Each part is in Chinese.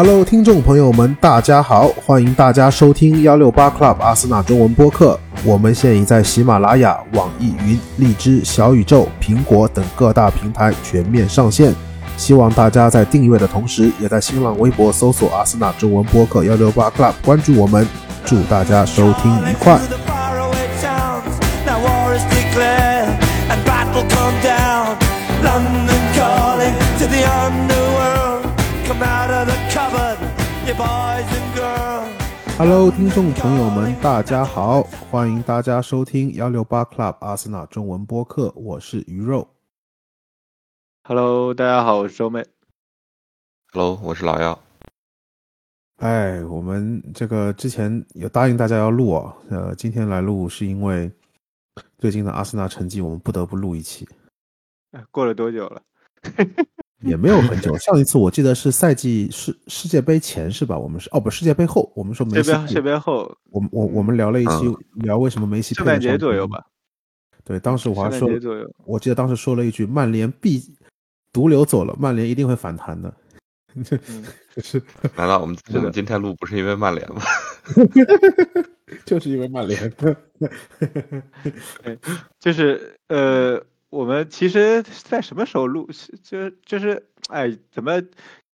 Hello，听众朋友们，大家好，欢迎大家收听幺六八 Club 阿森纳中文播客。我们现已在喜马拉雅、网易云、荔枝、小宇宙、苹果等各大平台全面上线。希望大家在订阅的同时，也在新浪微博搜索“阿森纳中文播客幺六八 Club” 关注我们。祝大家收听愉快。Hello，听众朋友们，大家好，欢迎大家收听幺六八 Club 阿森纳中文播客，我是鱼肉。Hello，大家好，我是周妹。Hello，我是老幺。哎，我们这个之前有答应大家要录啊，呃，今天来录是因为最近的阿森纳成绩，我们不得不录一期，哎过了多久了？也没有很久。上一次我记得是赛季世世界杯前是吧？我们是哦不，世界杯后，我们说梅西世界杯后我们我我们聊了一期、聊为什么梅西圣诞节左右吧，对，当时我还说。我记得当时说了一句：“曼联必毒瘤走了，曼联一定会反弹的。”嗯，是难道我们是的我们今天录不是因为曼联吗？就是因为曼联。就是呃，我们其实在什么时候录？是就就是哎，怎么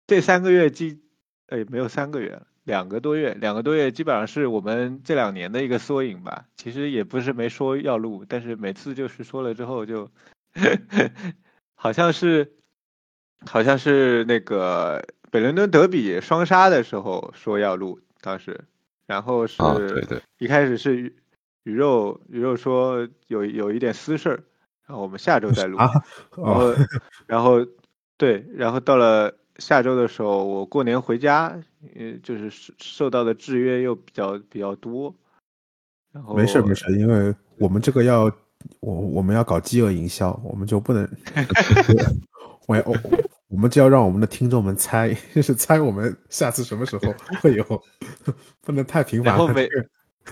这三个月基哎没有三个月，两个多月，两个多月基本上是我们这两年的一个缩影吧。其实也不是没说要录，但是每次就是说了之后就 好像是好像是那个北伦敦德比双杀的时候说要录，当时，然后是、啊，对对，一开始是鱼鱼肉鱼肉说有有一点私事儿，然后我们下周再录，啊然后然后对，然后到了下周的时候，我过年回家，呃，就是受受到的制约又比较比较多，然后没事没事，因为我们这个要我我们要搞饥饿营销，我们就不能，我要我我们就要让我们的听众们猜，就是猜我们下次什么时候会有，不能太频繁了。然后每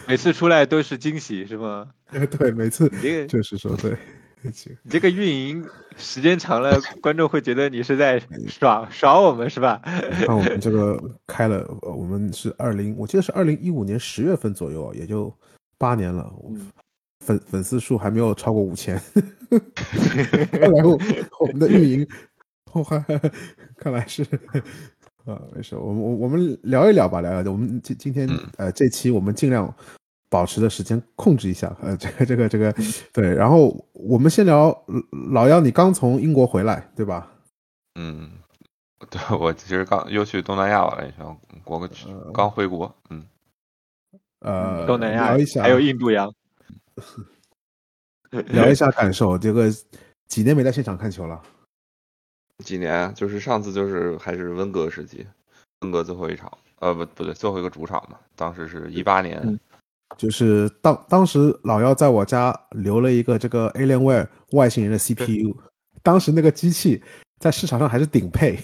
每次出来都是惊喜是吗？对每次就是说对，行你这个运营时间长了，观众会觉得你是在耍耍我们是吧？看我们这个开了，呃我们是二零，我记得是二零一五年十月份左右，也就八年了，嗯粉粉丝数还没有超过五千。看来我我们的运营，我还看来是啊，没事，我们我我们聊一聊吧，聊一聊。我们今今天呃这期我们尽量保持的时间控制一下，呃，这个这个这个对。然后我们先聊老幺，你刚从英国回来对吧？嗯，对我其实刚又去东南亚玩了一圈，国个刚回国，嗯，呃，东南亚聊一下，还有印度洋，聊一下感受。这个几年没在现场看球了，几年就是上次就是还是温格时期，温格最后一场，呃不不对，最后一个主场嘛，当时是一八年，嗯就是当当时老幺在我家留了一个这个 Alienware 外星人的 CPU，当时那个机器在市场上还是顶配，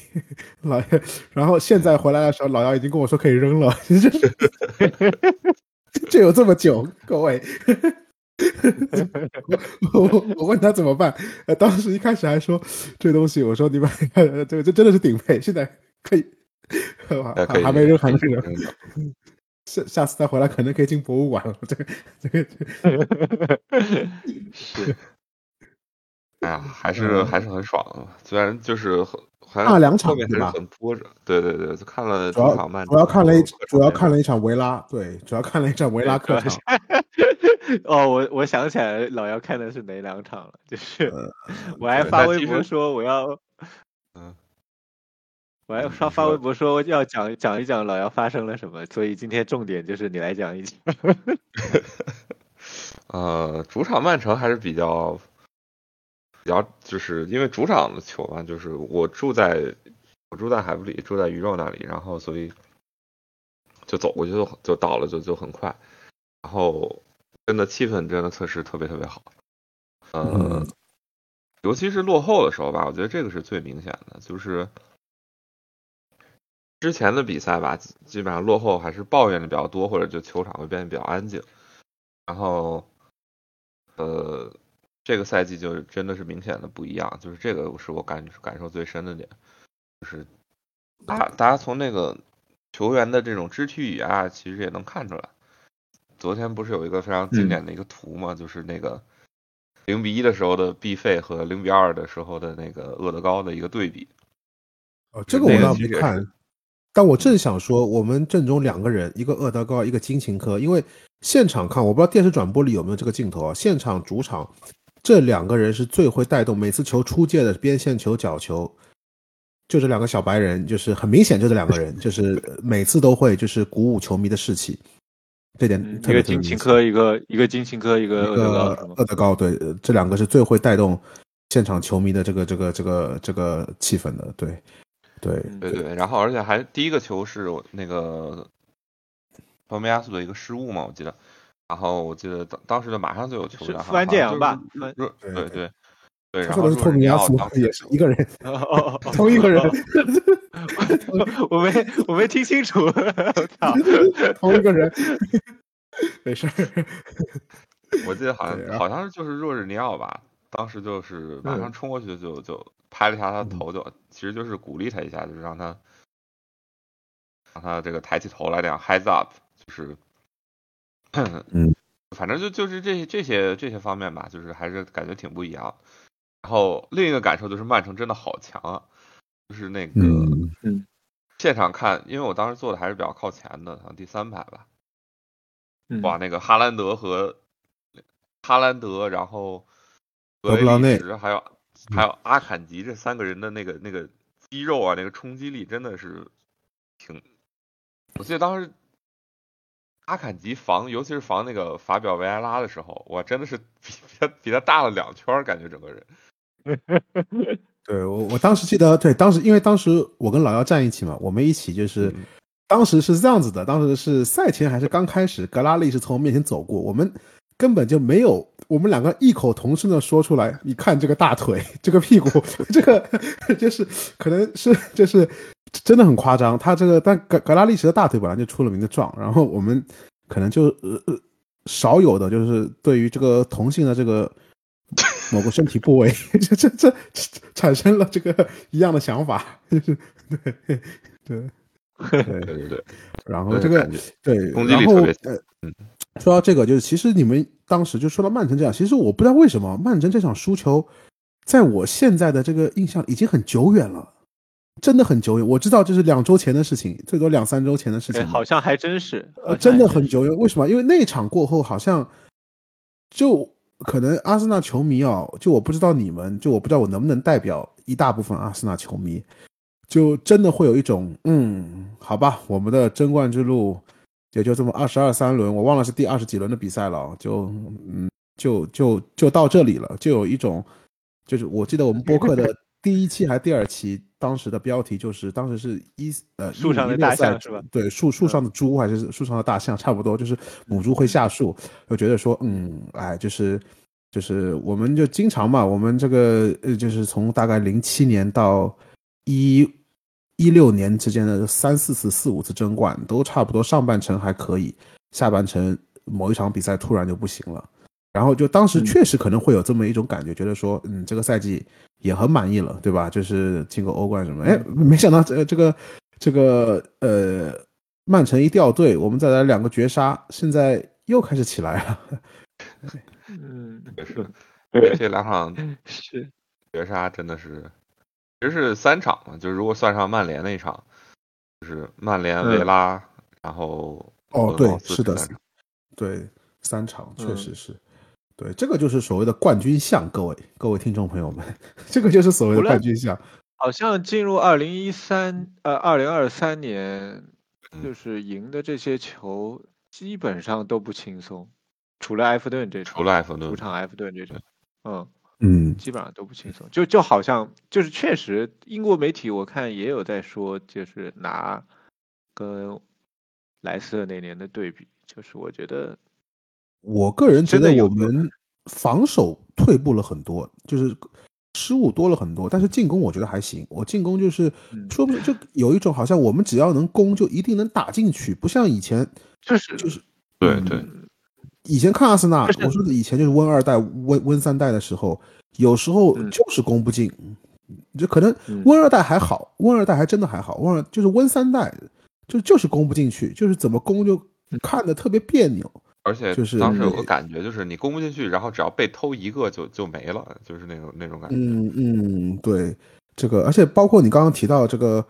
老幺，然后现在回来的时候，老幺已经跟我说可以扔了，就是这有这么久，各位。我我我问他怎么办，呃，当时一开始还说这东西，我说你们看这个这真的是顶配，现在可以，还还没扔，还没扔，扔 的下下次再回来可能可以进博物馆了。这个 这个是 哎呀，还嗯是还是很爽啊，虽然就是很还看了两场后面还是对吧很波折，对对对，就看了主要场曼主要看了一场主要看了一场维拉，对，主要看了一场维拉客场。哦，我我想起来老姚看的是哪两场了，就是呃我还发微博说我要，嗯，我还发发微博说要讲讲一讲老姚发生了什么，所以今天重点就是你来讲一讲。呃，主场曼城还是比较比较，就是因为主场的球嘛，就是我住在我住在海布里，住在鱼肉那里，然后所以就走过去就就到了，就就很快，然后真的气氛真的测试特别特别好，呃，嗯尤其是落后的时候吧，我觉得这个是最明显的，就是之前的比赛吧，基基本上落后还是抱怨的比较多，或者就球场会变得比较安静。然后，呃，这个赛季就真的是明显的不一样，就是这个是我感感受最深的点，就是大大家从那个球员的这种肢体语言啊，其实也能看出来。昨天不是有一个非常经典的一个图嘛，就是那个零比一的时候的毕费和零比二的时候的那个厄德高的一个对比。哦，这个我倒没看是，但我正想说，我们阵中两个人，一个厄德高，一个金琴科，因为现场看，我不知道电视转播里有没有这个镜头啊。现场主场这两个人是最会带动每次球出界的边线球、角球，就这两个小白人，就是很明显就这两个人，就是呃 每次都会就是鼓舞球迷的士气，这点嗯，特别一个金琴科，一个一个金琴科，一个一厄德高个？厄德高，对，呃这两个是最会带动现场球迷的这个这个这个这个气氛的，对对嗯对对，然后而且还第一个球是我那个托梅亚素的一个失误嘛，我记得。然后我记得当当时就马上就有球员，是富安健洋吧对对对，他然后是托米亚斯当，时也是一个人，同一个人，我没我没听清楚，我操！同一个人，没事儿。我记得好像好像就是若日尼奥吧，当时就是马上冲过去就就拍了一下他的头，就其实就是鼓励他一下，就是让他让他这个抬起头来，这样 heads up，就是嗯，反正就就是这这些这些方面吧，就是还是感觉挺不一样。然后另一个感受就是曼城真的好强啊，就是那个嗯现场看，因为我当时坐的还是比较靠前的，好像第三排吧。嗯哇，那个哈兰德和哈兰德，然后格雷德布劳内什还有还有阿坎吉这三个人的那个那个肌肉啊，那个冲击力真的是挺。我记得当时阿坎吉防，尤其是防那个法表维埃拉的时候，我，真的是比比他比他大了两圈，感觉整个人。对我我当时记得，对，当时因为当时我跟老姚站一起嘛，我们一起就是。嗯当时是这样子的，当时是赛前还是刚开始，格拉利是从我面前走过，我们根本就没有，我们两个异口同声的说出来，你看这个大腿，这个屁股，这个就是可能是就是真的很夸张。他这个但格格拉利什的大腿本来就出了名的壮，然后我们可能就呃呃少有的就是对于这个同性的这个某个身体部位，这这这产生了这个一样的想法，就是对对。对。对对对，然后这个对，攻击然后力特别呃嗯，说到这个，就是其实你们当时就说到曼城这样，其实我不知道为什么曼城这场输球，在我现在的这个印象已经很久远了，真的很久远。我知道这是两周前的事情，最多两三周前的事情。好像还真是，好呃，真的很久远。为什么？因为那场过后，好像就可能阿森纳球迷啊，就我不知道你们，就我不知道我能不能代表一大部分阿森纳球迷，就真的会有一种，嗯，好吧，我们的争冠之路也就这么二十二三轮，我忘了是第二十几轮的比赛了，就嗯，就就就到这里了，就有一种，就是我记得我们播客的第一期还是第二期，当时的标题就是当时是一呃树上的大象是吧？对，树树上的猪还是树上的大象，差不多就是母猪会下树，就觉得说，嗯，哎，就是就是我们就经常嘛，我们这个呃，就是从大概零七年到一一六年之间的三四次、四五次争冠，都差不多上半程还可以，下半程某一场比赛突然就不行了。然后就当时确实可能会有这么一种感觉，觉得说，嗯，这个赛季也很满意了，对吧？就是进个欧冠什么，哎，没想到这这个这个呃，曼城一掉队，我们再来两个绝杀，现在又开始起来了。嗯，也是，这这两场 是绝杀真的是，其实是三场嘛，就是如果算上曼联那一场，就是曼联、嗯维拉，然后哦，对是的对，三场确嗯实是。对，这个就是所谓的冠军相，各位各位听众朋友们，这个就是所谓的冠军相。好像进入二零一三呃二零二三年，嗯就是赢的这些球基本上都不轻松，除了埃弗顿这场，除了埃弗顿主，场埃弗顿这场，嗯，嗯，基本上都不轻松，就就好像就是确实英国媒体我看也有在说，就是拿跟莱斯特那年的对比，就是我觉得我个人觉得我们防守退步了很多，就是失误多了很多，但是进攻我觉得还行。我进攻就是嗯。说不就有一种好像我们只要能攻就一定能打进去，不像以前就是就是。嗯。对对，以前看阿森纳，我说的以前就是温二代、温温三代的时候，有时候嗯就是攻不进，就可能嗯温二代还好，温二代还真的还好，温二就是温三代就就是攻不进去，就是怎么攻就看的特别别扭。而且就是当时有个感觉，就是你攻不进去，然后只要被偷一个就就没了，就是那种那种感觉。嗯嗯，对，这个，而且包括你刚刚提到这个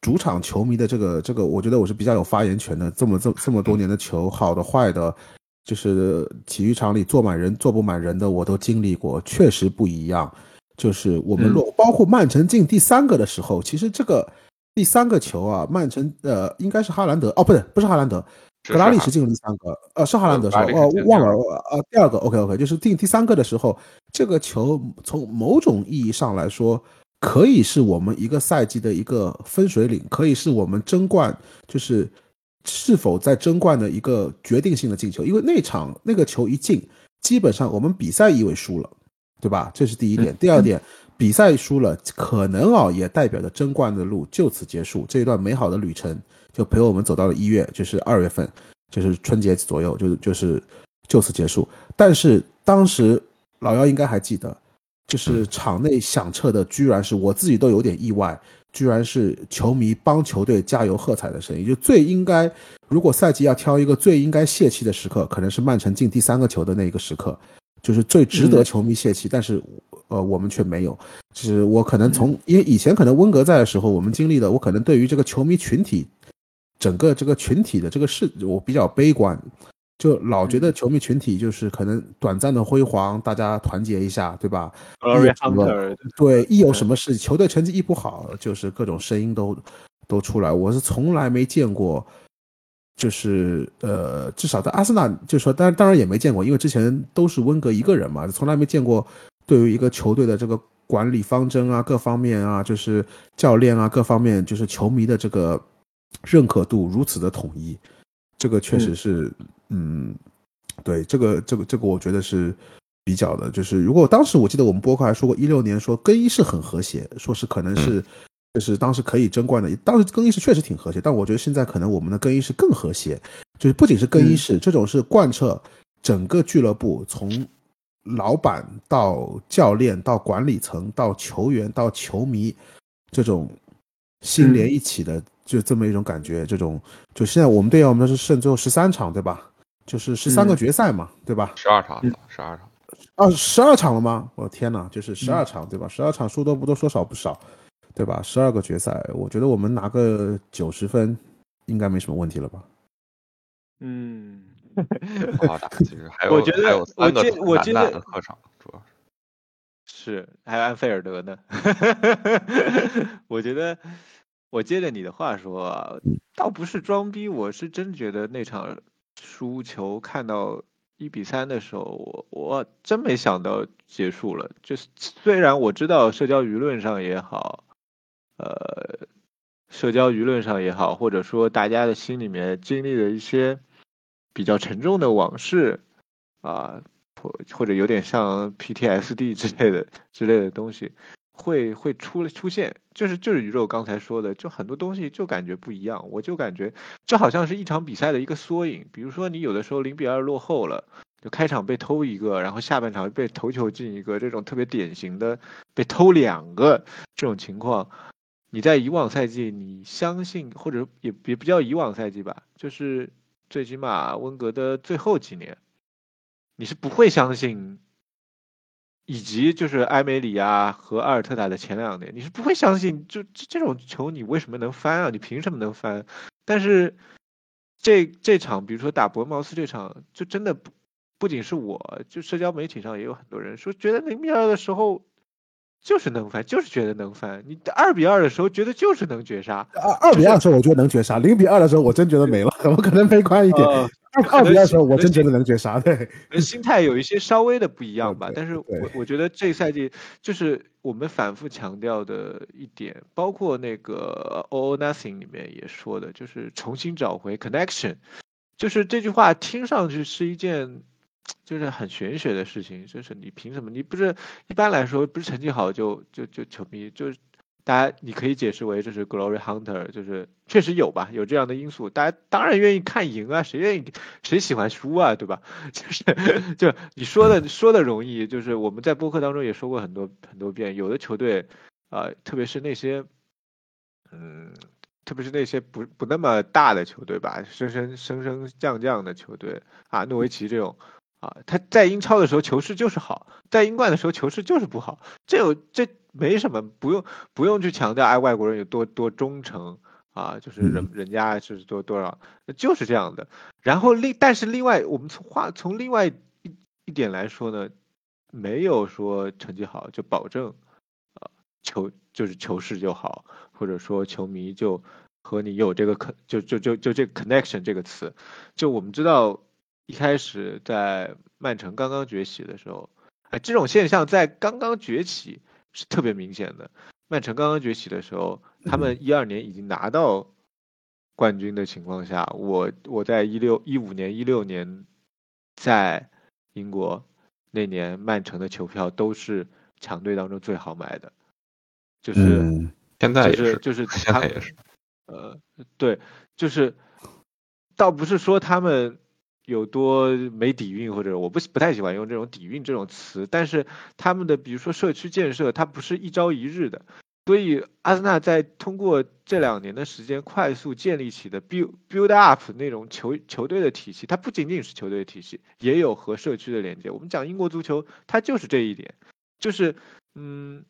主场球迷的这个这个，我觉得我是比较有发言权的。这么这这么多年的球，好的坏的，就是体育场里坐满人坐不满人的，我都经历过，确实不一样。就是我们落，包括曼城进第三个的时候，其实这个第三个球啊，曼城呃应该是哈兰德哦，不对，不是哈兰德。格拉利什进了第三个，呃，是哈兰德是吧？哦，忘了，呃，第二个，OK OK，就是进第三个的时候，这个球从某种意义上来说，可以是我们一个赛季的一个分水岭，可以是我们争冠，就是是否在争冠的一个决定性的进球。因为那场那个球一进，基本上我们比赛意味输了，对吧？这是第一点。第二点，比赛输了，可能啊也代表着争冠的路就此结束，这一段美好的旅程。就陪我们走到了一月，就是二月份，就是春节左右，就就是就此结束。但是当时老姚应该还记得，就是场内响彻的居然是我自己都有点意外，居然是球迷帮球队加油喝彩的声音。就最应该，如果赛季要挑一个最应该泄气的时刻，可能是曼城进第三个球的那一个时刻，就是最值得球迷泄气。但是呃，我们却没有。就是我可能从因为以前可能温格在的时候，我们经历的，我可能对于这个球迷群体。整个这个群体的这个事，我比较悲观，就老觉得球迷群体就是可能短暂的辉煌，大家团结一下，对吧？对，一有什么事，球队成绩一不好，就是各种声音都都出来。我是从来没见过，就是呃，至少在阿森纳，就说，当然当然也没见过，因为之前都是温格一个人嘛，从来没见过对于一个球队的这个管理方针啊，各方面啊，就是教练啊，各方面就是球迷的这个。认可度如此的统一，这个确实是，嗯，对，这个这个这个，我觉得是比较的。就是如果当时我记得我们播客还说过，一六年说更衣室很和谐，说是可能是，就是当时可以争冠的。当时更衣室确实挺和谐，但我觉得现在可能我们的更衣室更和谐，就是不仅是更衣室，这种是贯彻整个俱乐部，从老板到教练到管理层到球员到球迷，这种心连一起的。就这么一种感觉，这种就现在我们队我们是剩最后十三场，对吧？就是十三个决赛嘛，对吧？十二场，十二场，啊，十二场了吗？我的天哪，就是十二场，对吧？十二场说多不多，说少不少，对吧？十二个决赛，我觉得我们拿个九十分应该没什么问题了吧？嗯，好打，其实还有，我觉得，我记，我记得客场主要是是还有安菲尔德呢，我觉得。我接着你的话说，倒不是装逼，我是真觉得那场输球看到一比三的时候，我我真没想到结束了。就是虽然我知道社交舆论上也好，呃，社交舆论上也好，或者说大家的心里面经历了一些比较沉重的往事啊，或或者有点像 PTSD 之类的之类的东西。会会出出现，就是就是宇宙刚才说的，就很多东西就感觉不一样，我就感觉这好像是一场比赛的一个缩影。比如说你有的时候零比二落后了，就开场被偷一个，然后下半场被头球进一个，这种特别典型的被偷两个这种情况，你在以往赛季你相信或者也也不叫以往赛季吧，就是最起码温格的最后几年，你是不会相信。以及就是埃梅里啊和阿尔特塔的前两年，你是不会相信，就这这种球你为什么能翻啊？你凭什么能翻？但是这这场，比如说打博茅斯这场，就真的不不仅是我，就社交媒体上也有很多人说，觉得零比二的时候就是能翻，就是觉得能翻。你二比二的时候觉得就是能绝杀。二二比二的时候我觉得能绝杀，零比二的时候我真觉得没了，我可能悲观一点。二二比二的时候，我真觉得能绝杀。对，心态有一些稍微的不一样吧。但是我我觉得这赛季就是我们反复强调的一点，包括那个 All Nothing 里面也说的，就是重新找回 connection。就是这句话听上去是一件就是很玄学的事情，就是你凭什么？你不是一般来说不是成绩好就就就球迷就是。大家，你可以解释为这是 Glory Hunter，就是确实有吧，有这样的因素。大家当然愿意看赢啊，谁愿意谁喜欢输啊，对吧？就是就你说的说的容易，就是我们在播客当中也说过很多很多遍，有的球队啊，特别是那些嗯特别是那些不不那么大的球队吧，升升升升降降的球队啊，诺维奇这种啊，他在英超的时候球势就是好，在英冠的时候球势就是不好，这有这没什么，不用不用去强调哎外国人有多多忠诚啊，就是人人家是多多少，就是这样的。然后另但是另外我们从话从另外一一点来说呢，没有说成绩好就保证啊球就是球势就好。或者说球迷就和你有这个 con 就就就就这 connection 这个词，就我们知道一开始在曼城刚刚崛起的时候，哎，这种现象在刚刚崛起是特别明显的。曼城刚刚崛起的时候，他们一二年已经拿到冠军的情况下，我我在一六一五年一六年在英国那年，曼城的球票都是强队当中最好买的，就是。现在就是就是现在也是，呃，对，就是，倒不是说他们有多没底蕴，或者我不不太喜欢用这种底蕴这种词，但是他们的比如说社区建设，它不是一朝一日的，所以阿森纳在通过这两年的时间快速建立起的 build build up 那种球球队的体系，它不仅仅是球队的体系，也有和社区的连接。我们讲英国足球，它就是这一点，就是嗯，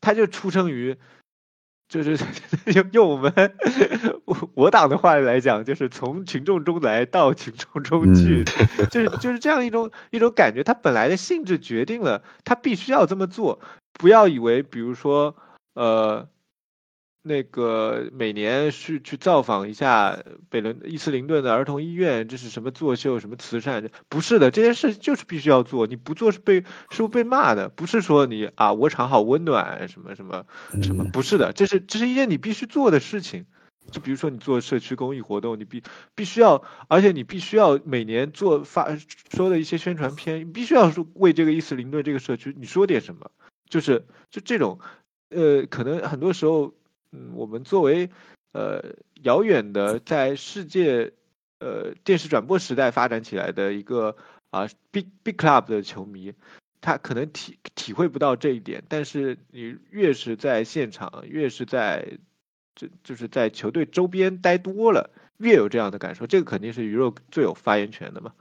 它就出生于。就是 用用我们我我党的话来讲，就是从群众中来到群众中去，就是就是这样一种一种感觉。它本来的性质决定了它必须要这么做。不要以为，比如说，呃。那个每年去去造访一下北伦伊斯林顿的儿童医院，这是什么作秀？什么慈善？不是的，这件事就是必须要做。你不做是被是会被骂的。不是说你啊，我厂好温暖什么什么什么？不是的，这是这是一件你必须做的事情。就比如说你做社区公益活动，你必必须要，而且你必须要每年做发说的一些宣传片，你必须要说为这个伊斯林顿这个社区你说点什么。就是就这种，呃，可能很多时候。嗯，我们作为呃遥远的在世界呃电视转播时代发展起来的一个啊 big big club 的球迷，他可能体体会不到这一点。但是你越是在现场，越是在这就是在球队周边待多了，越有这样的感受。这个肯定是鱼肉最有发言权的嘛。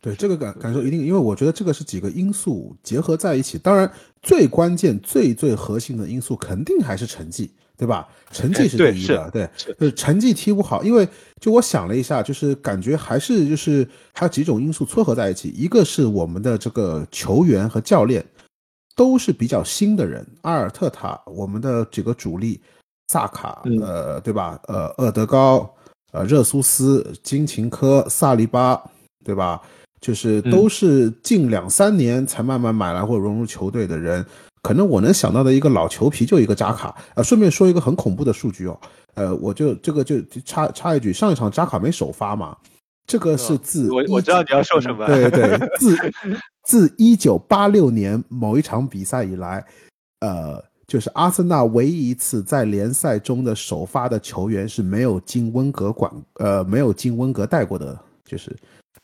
对这个感感受一定，因为我觉得这个是几个因素结合在一起。当然，最关键、最最核心的因素肯定还是成绩。对吧？成绩是第一的，对，就是成绩踢不好。因为就我想了一下，就是感觉还是就是还有几种因素撮合在一起。一个是我们的这个球员和教练都是比较新的人，阿尔特塔，我们的几个主力，萨卡，呃，对吧？呃，厄德高，呃，热苏斯，金琴科，萨利巴，对吧？就是都是近两三年才慢慢买来或融入球队的人。可能我能想到的一个老球皮就一个扎卡，呃，顺便说一个很恐怖的数据哦，呃，我就这个就插插一句，上一场扎卡没首发嘛，这个是自我我知道你要说什么，对对，自自一九八六年某一场比赛以来，呃，就是阿森纳唯一一次在联赛中的首发的球员是没有经温格管，呃，没有经温格带过的，就是。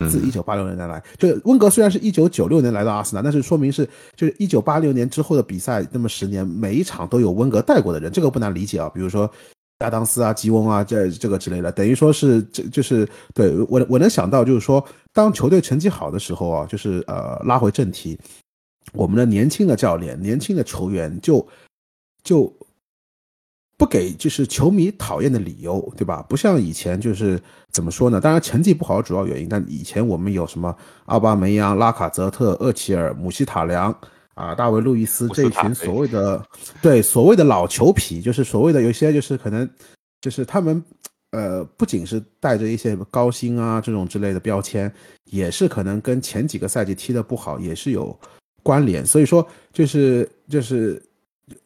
自一九八六年来，就温格虽然是一九九六年来到阿森纳，但是说明是就是一九八六年之后的比赛，那么十年每一场都有温格带过的人，这个不难理解啊。比如说亚当斯啊、吉翁啊，这这个之类的，等于说是这就是对我我能想到就是说，当球队成绩好的时候啊，就是呃拉回正题，我们的年轻的教练、年轻的球员就就。不给就是球迷讨厌的理由，对吧？不像以前就是怎么说呢？当然成绩不好主要原因，但以前我们有什么奥巴梅扬、拉卡泽特、厄齐尔、姆希塔良啊、大卫路易斯这一群所谓的对所谓的老球皮，就是所谓的有些就是可能就是他们呃不仅是带着一些高薪啊这种之类的标签，也是可能跟前几个赛季踢得不好也是有关联。所以说就是就是。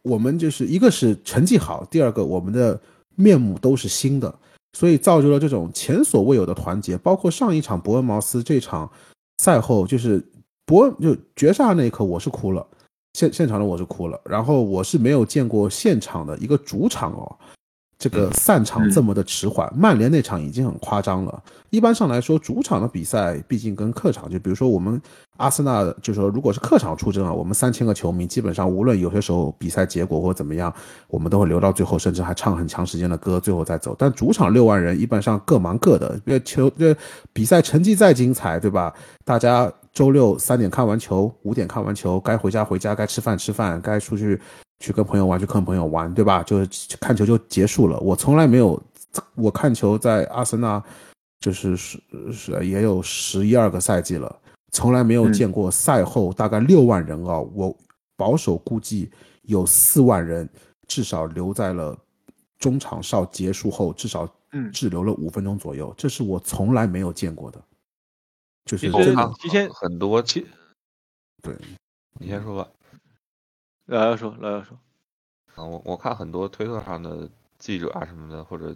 我们就是一个是成绩好，第二个我们的面目都是新的，所以造就了这种前所未有的团结。包括上一场伯恩茅斯这场赛后，就是伯恩就绝杀那一刻，我是哭了，现现场的我是哭了。然后我是没有见过现场的一个主场哦，这个散场这么的迟缓。曼联那场已经很夸张了。一般上来说，主场的比赛毕竟跟客场，就比如说我们阿森纳，就说如果是客场出征啊，我们三千个球迷，基本上无论有些时候比赛结果或怎么样，我们都会留到最后，甚至还唱很长时间的歌，最后再走。但主场六万人，一般上各忙各的，因为球这比赛成绩再精彩，对吧？大家周六三点看完球，五点看完球，该回家回家，该吃饭吃饭，该出去去跟朋友玩去跟朋友玩，对吧？就是看球就结束了。我从来没有，我看球在阿森纳。就是是是也有十一二个赛季了，从来没有见过赛后大概六万人啊，我保守估计有四万人至少留在了中场哨结束后，至少滞留了五分钟左右，这是我从来没有见过的。就是真的提前很多，其对，你先说吧。老姚说，老姚说，啊，我我看很多推特上的记者啊什么的，或者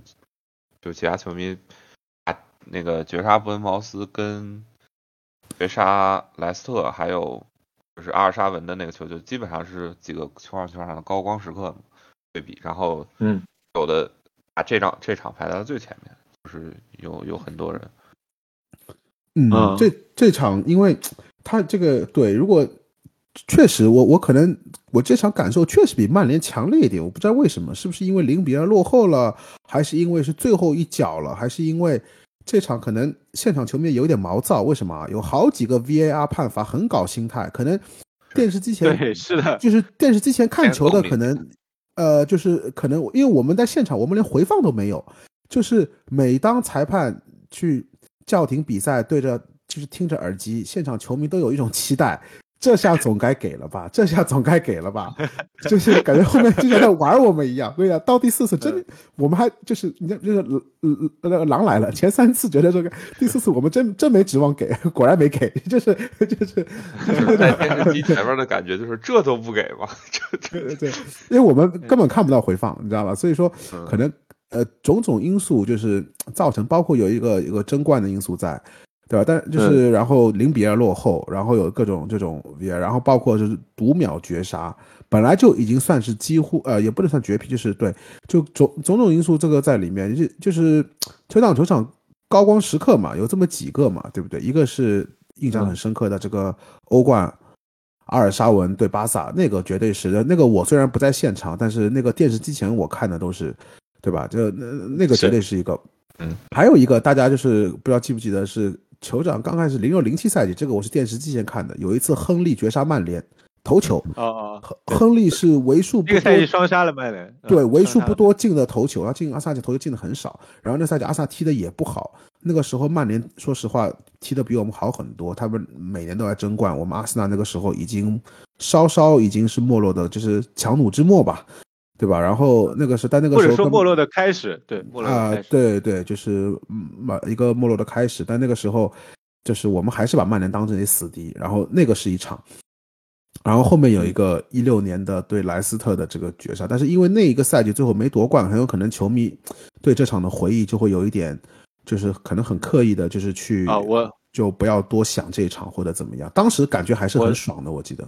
就其他球迷啊。那个绝杀伯恩茅斯跟绝杀莱斯特，还有就是阿尔沙文的那个球，就基本上是几个球场球场上的高光时刻对比。然后，嗯，有的把这张这场排在了最前面，就是有有很多人。嗯，这这场，因为他这个对，如果确实我我可能我这场感受确实比曼联强烈一点，我不知道为什么，是不是因为零比二落后了，还是因为是最后一脚了，还是因为？这场可能现场球迷有点毛躁，为什么啊？有好几个 VAR 判罚很搞心态，可能电视机前对是的，就是电视机前看球的可能，呃，就是可能因为我们在现场，我们连回放都没有，就是每当裁判去叫停比赛，对着就是听着耳机，现场球迷都有一种期待。这下总该给了吧？这下总该给了吧？就是感觉后面就像在玩我们一样。对呀，到第四次真的，我们还就是你看，就是那个狼来了。前三次觉得这个，第四次我们真真没指望给，果然没给。就是就是在电视机前面的感觉，就是这都不给吗？对对对，因为我们根本看不到回放，你知道吧？所以说可能呃种种因素就是造成，包括有一个一个争冠的因素在。对吧？但就是然后零比二落后，然后有各种这种 V，然后包括就是读秒绝杀，本来就已经算是几乎呃，也不能算绝皮，就是对，就种种种因素这个在里面，就就是球场球场高光时刻嘛，有这么几个嘛，对不对？一个是印象很深刻的这个欧冠，阿尔沙文对巴萨，那个绝对是的，那个我虽然不在现场，但是那个电视机前我看的都是，对吧？就那那个绝对是一个，嗯，还有一个大家就是不知道记不记得是。酋长刚开始零六零七赛季，这个我是电视机前看的。有一次亨利绝杀曼联头球，哦哦，亨亨利是为数不多，这个赛季双杀了曼联，对，为数不多进的头球，他进阿萨奇头球进的很少。然后那赛季阿萨踢的也不好，那个时候曼联说实话踢的比我们好很多，他们每年都在争冠。我们阿森纳那个时候已经稍稍已经是没落的，就是强弩之末吧。对吧？然后那个是，但那个时候或者说没落的开始，对，没落啊，对对，就是嗯，一个没落的开始。但那个时候，就是我们还是把曼联当成一死敌。然后那个是一场，然后后面有一个一六年的对莱斯特的这个绝杀，但是因为那一个赛季最后没夺冠，很有可能球迷对这场的回忆就会有一点，就是可能很刻意的，就是去啊，我就不要多想这一场或者怎么样。当时感觉还是很爽的，我记得。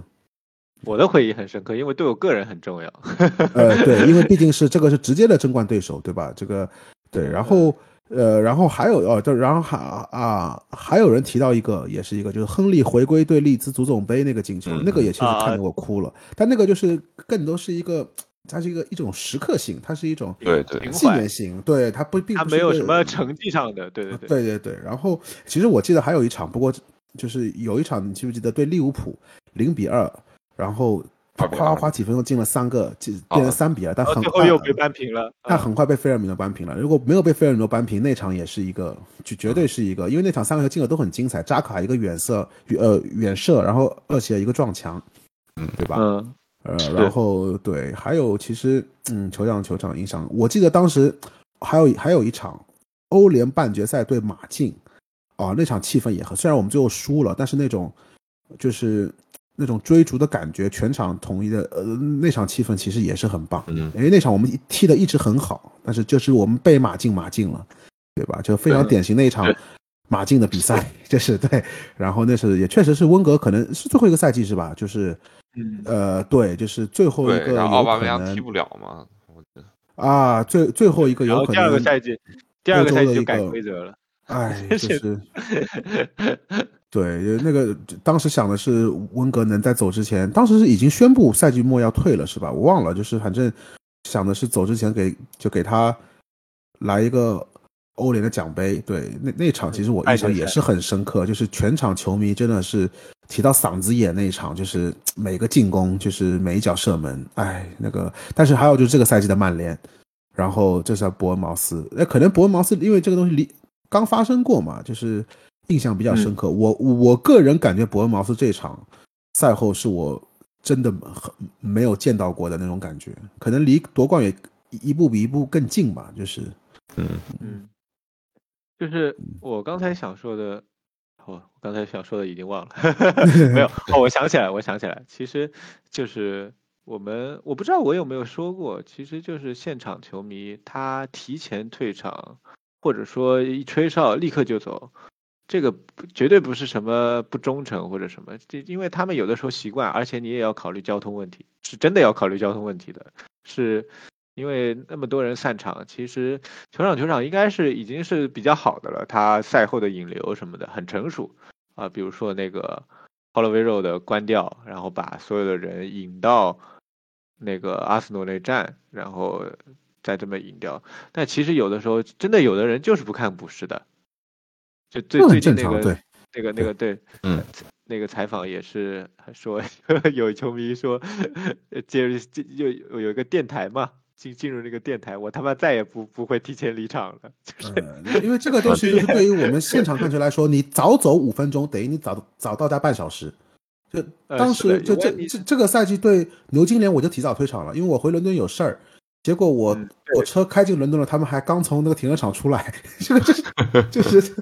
我的回忆很深刻，因为对我个人很重要。呃，对，因为毕竟是这个是直接的争冠对手，对吧？这个对，然后呃，然后还有哦，就然后还啊，还有人提到一个，也是一个，就是亨利回归对利兹足总杯那个进球，那个也其实看得我哭了。但那个就是更多是一个，它是一个一种时刻性，它是一种对对纪念性，对它不并它没有什么成绩上的，对对对对对对。然后其实我记得还有一场，不过就是有一场，你记不记得对利物浦零比二？然后夸夸夸几分钟进了三个，就变成三比二，但很快又被扳平了。但很快被费尔米诺扳平了。如果没有被费尔米诺扳平，那场也是一个，就绝对是一个，因为那场三个球进的都很精彩。扎卡一个远射，呃远射，然后厄齐尔一个撞墙，嗯，对吧？嗯，呃，然后对，还有其实，嗯，球场球场影响，我记得当时还有还有一场欧联半决赛对马竞，啊，那场气氛也很，虽然我们最后输了，但是那种就是。那种追逐的感觉，全场统一的，呃，那场气氛其实也是很棒。嗯，因为那场我们踢的一直很好，但是就是我们被马竞马竞了，对吧？就非常典型的一场马竞的比赛，就是对。然后那是也确实是温格可能是最后一个赛季是吧？就是，呃，对，就是最后一个。奥巴梅扬踢不了嘛？啊，最最后一个有可能第二个能，赛季，第二个赛季就改欧洲的一个规则了。哎，真就是是对那个当时想的是温格能在走之前，当时是已经宣布赛季末要退了是吧？我忘了，就是反正想的是走之前给就给他来一个欧联的奖杯。对，那那场其实我印象也是很深刻，就是全场球迷真的是提到嗓子眼那一场，就是每个进攻就是每一脚射门，哎，那个，但是还有就是这个赛季的曼联。然后这是伯恩茅斯，那可能伯恩茅斯因为这个东西离刚发生过嘛，就是印象比较深刻。我我个人感觉伯恩茅斯这场赛后是我真的很没有见到过的那种感觉，可能离夺冠也一步比一步更近吧。就是嗯，嗯，就是我刚才想说的，哦，我刚才想说的已经忘了，没有。哦，我想起来，我想起来，其实就是我们，我不知道我有没有说过，其实就是现场球迷他提前退场，或者说一吹哨立刻就走，这个绝对不是什么不忠诚或者什么，这因为他们有的时候习惯，而且你也要考虑交通问题，是真的要考虑交通问题的，是。因为那么多人散场，其实球场球场应该是已经是比较好的了。他赛后的引流什么的很成熟啊，比如说那个 Holloway Road 的关掉，然后把所有的人引到那个阿斯诺那站，然后再这么引掉。但其实有的时候真的有的人就是不看补时的，就最最近那个正常对那个那个对，嗯，那个采访也是说 有球迷说，呃接着这有一个电台嘛。进进入那个电台，我他妈再也不不会提前离场了。就是、呃，因为这个东西 就是对于我们现场看球来说，你早走五分钟，等于你早早到家半小时。就当时就这这这个赛季对牛津联我就提早退场了，因为我回伦敦有事儿，结果我嗯我车开进伦敦了，他们还刚从那个停车场出来，这个就是就是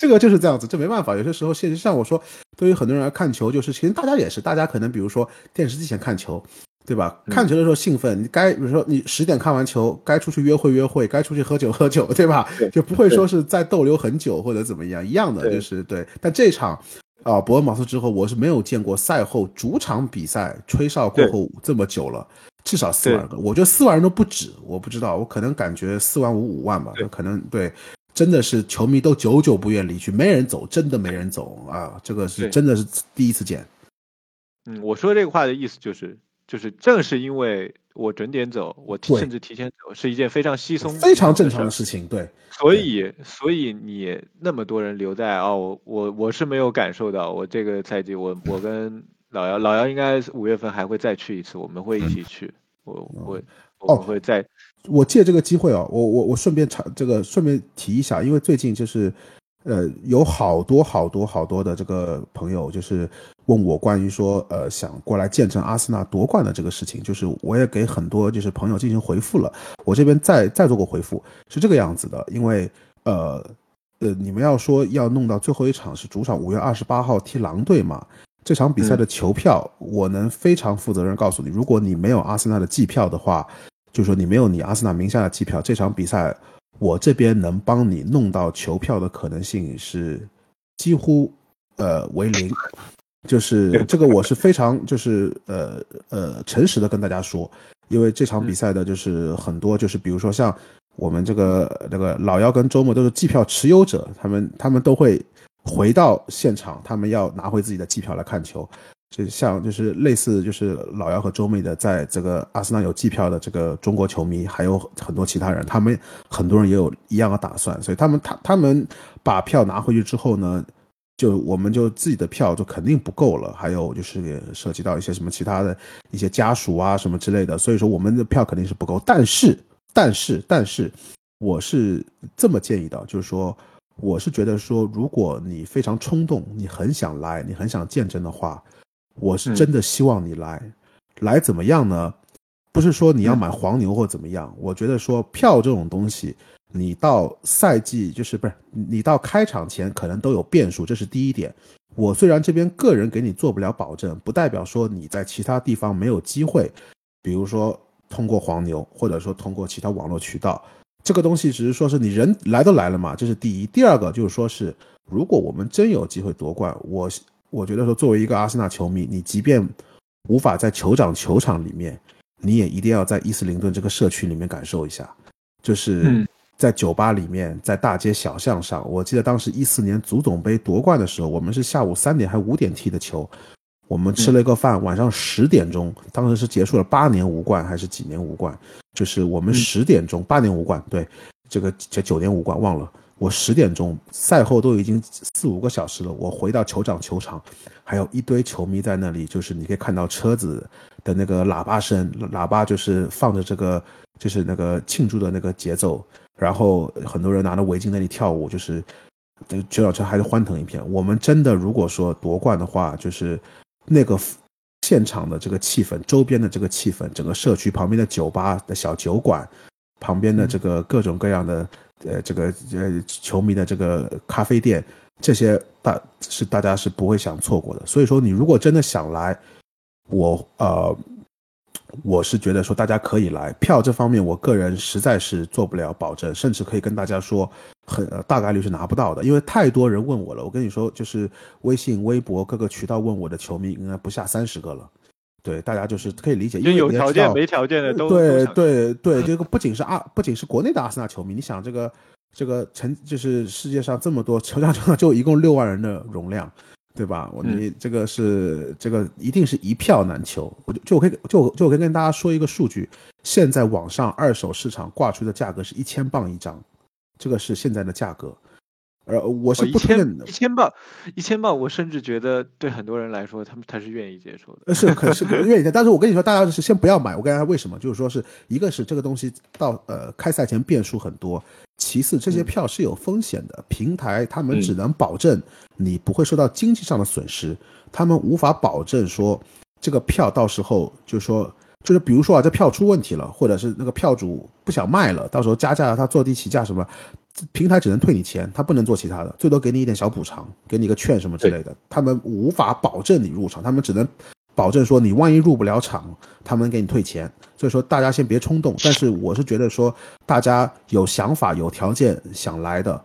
这个就是这样子，这没办法。有些时候，现实像我说，对于很多人来看球，就是其实大家也是，大家可能比如说电视机前看球，对吧？嗯看球的时候兴奋，你该比如说你十点看完球，该出去约会约会，该出去喝酒喝酒，对吧？就不会说是在逗留很久或者怎么样，一样的就是对。但这场啊，伯恩茅斯之后，我是没有见过赛后主场比赛吹哨过后这么久了，至少四万个，我觉得四万人都不止，我不知道，我可能感觉四万五五万吧，对可能对。真的是球迷都久久不愿离去，没人走，真的没人走啊！这个是真的是第一次见。嗯，我说这个话的意思就是，就是正是因为我准点走，我提甚至提前走，是一件非常稀松非常正常的事情，对，所以，所以你那么多人留在哦，我我我是没有感受到，我这个赛季我我跟老姚，老姚应该五月份还会再去一次，我们会一起去，我我我们会再我借这个机会哦，我我我顺便查这个顺便提一下，因为最近就是，呃，有好多好多好多的这个朋友就是问我关于说，呃，想过来见证阿森纳夺冠的这个事情，就是我也给很多就是朋友进行回复了，我这边再再做过回复，是这个样子的，因为呃呃，你们要说要弄到最后一场是主场五月二十八号踢狼队嘛？这场比赛的球票，我能非常负责任告诉你，如果你没有阿森纳的季票的话，就是说你没有你阿森纳名下的机票，这场比赛我这边能帮你弄到球票的可能性是几乎呃为零，就是这个我是非常就是呃呃诚实的跟大家说，因为这场比赛的就是很多就是比如说像我们这个那个老幺跟周末都是季票持有者，他们他们都会回到现场，他们要拿回自己的机票来看球。就像就是类似就是老姚和周妹的，在这个阿森纳有季票的这个中国球迷，还有很多其他人，他们很多人也有一样的打算，所以他们他他们把票拿回去之后呢，就我们就自己的票就肯定不够了，还有就是也涉及到一些什么其他的一些家属啊什么之类的，所以说我们的票肯定是不够，但是但是但是我是这么建议的，就是说。我是觉得说，如果你非常冲动，你很想来，你很想见证的话，我是真的希望你来。来怎么样呢？不是说你要买黄牛或怎么样。我觉得说票这种东西，你到赛季就是不是你到开场前可能都有变数，这是第一点。我虽然这边个人给你做不了保证，不代表说你在其他地方没有机会，比如说通过黄牛，或者说通过其他网络渠道。这个东西只是说是你人来都来了嘛，这是第一。第二个就是说是，如果我们真有机会夺冠，我我觉得说作为一个阿森纳球迷，你即便无法在酋长球场里面，你也一定要在伊斯林顿这个社区里面感受一下，就是嗯在酒吧里面，在大街小巷上。我记得当时一四年足总杯夺冠的时候，我们是下午三点还五点踢的球，我们吃了一个饭，晚上十点钟，当时是结束了八年无冠还是几年无冠？就是我们嗯十点钟八年无冠，对，这个这九年无冠忘了。我十点钟赛后都已经四五个小时了，我回到酋长球场，还有一堆球迷在那里，就是你可以看到车子的那个喇叭声，喇叭就是放着这个就是那个庆祝的那个节奏，然后很多人拿着围巾在那里跳舞，就是这个球还是欢腾一片。我们真的如果说夺冠的话，就是那个现场的这个气氛，周边的这个气氛，整个社区旁边的酒吧的小酒馆，旁边的这个各种各样的呃这个呃球迷的这个咖啡店，这些大是大家是不会想错过的。所以说，你如果真的想来，我呃。我是觉得说大家可以来，票这方面我个人实在是做不了保证，甚至可以跟大家说很、大概率是拿不到的，因为太多人问我了。我跟你说，就是微信、微博各个渠道问我的球迷应该不下三十个了。对，大家就是可以理解，因为有条件没条件的都对对对，这个不仅是阿，不仅是国内的阿森纳球迷，你想这个这个成就是世界上这么多球场球场就一共六万人的容量，对吧？我嗯你这个是这个一定是一票难求。我就就我可以就就我可以跟大家说一个数据，现在网上二手市场挂出的价格是一千磅一张，这个是现在的价格。呃，我是不推荐的千一，千磅，一千磅，我甚至觉得对很多人来说，他们他是愿意接受的。呃，是可是愿意的，但是我跟你说，大家是先不要买。我跟大家为什么？就是说是一个是这个东西到呃开赛前变数很多，其次这些嗯票是有风险的，平台他们嗯只能保证你不会受到经济上的损失，他们无法保证说这个票到时候就是说。就是比如说啊，这票出问题了，或者是那个票主不想卖了，到时候加价他坐地起价什么，平台只能退你钱，他不能做其他的，最多给你一点小补偿，给你个券什么之类的。他们无法保证你入场，他们只能保证说你万一入不了场，他们给你退钱。所以说大家先别冲动，但是我是觉得说大家有想法、有条件想来的，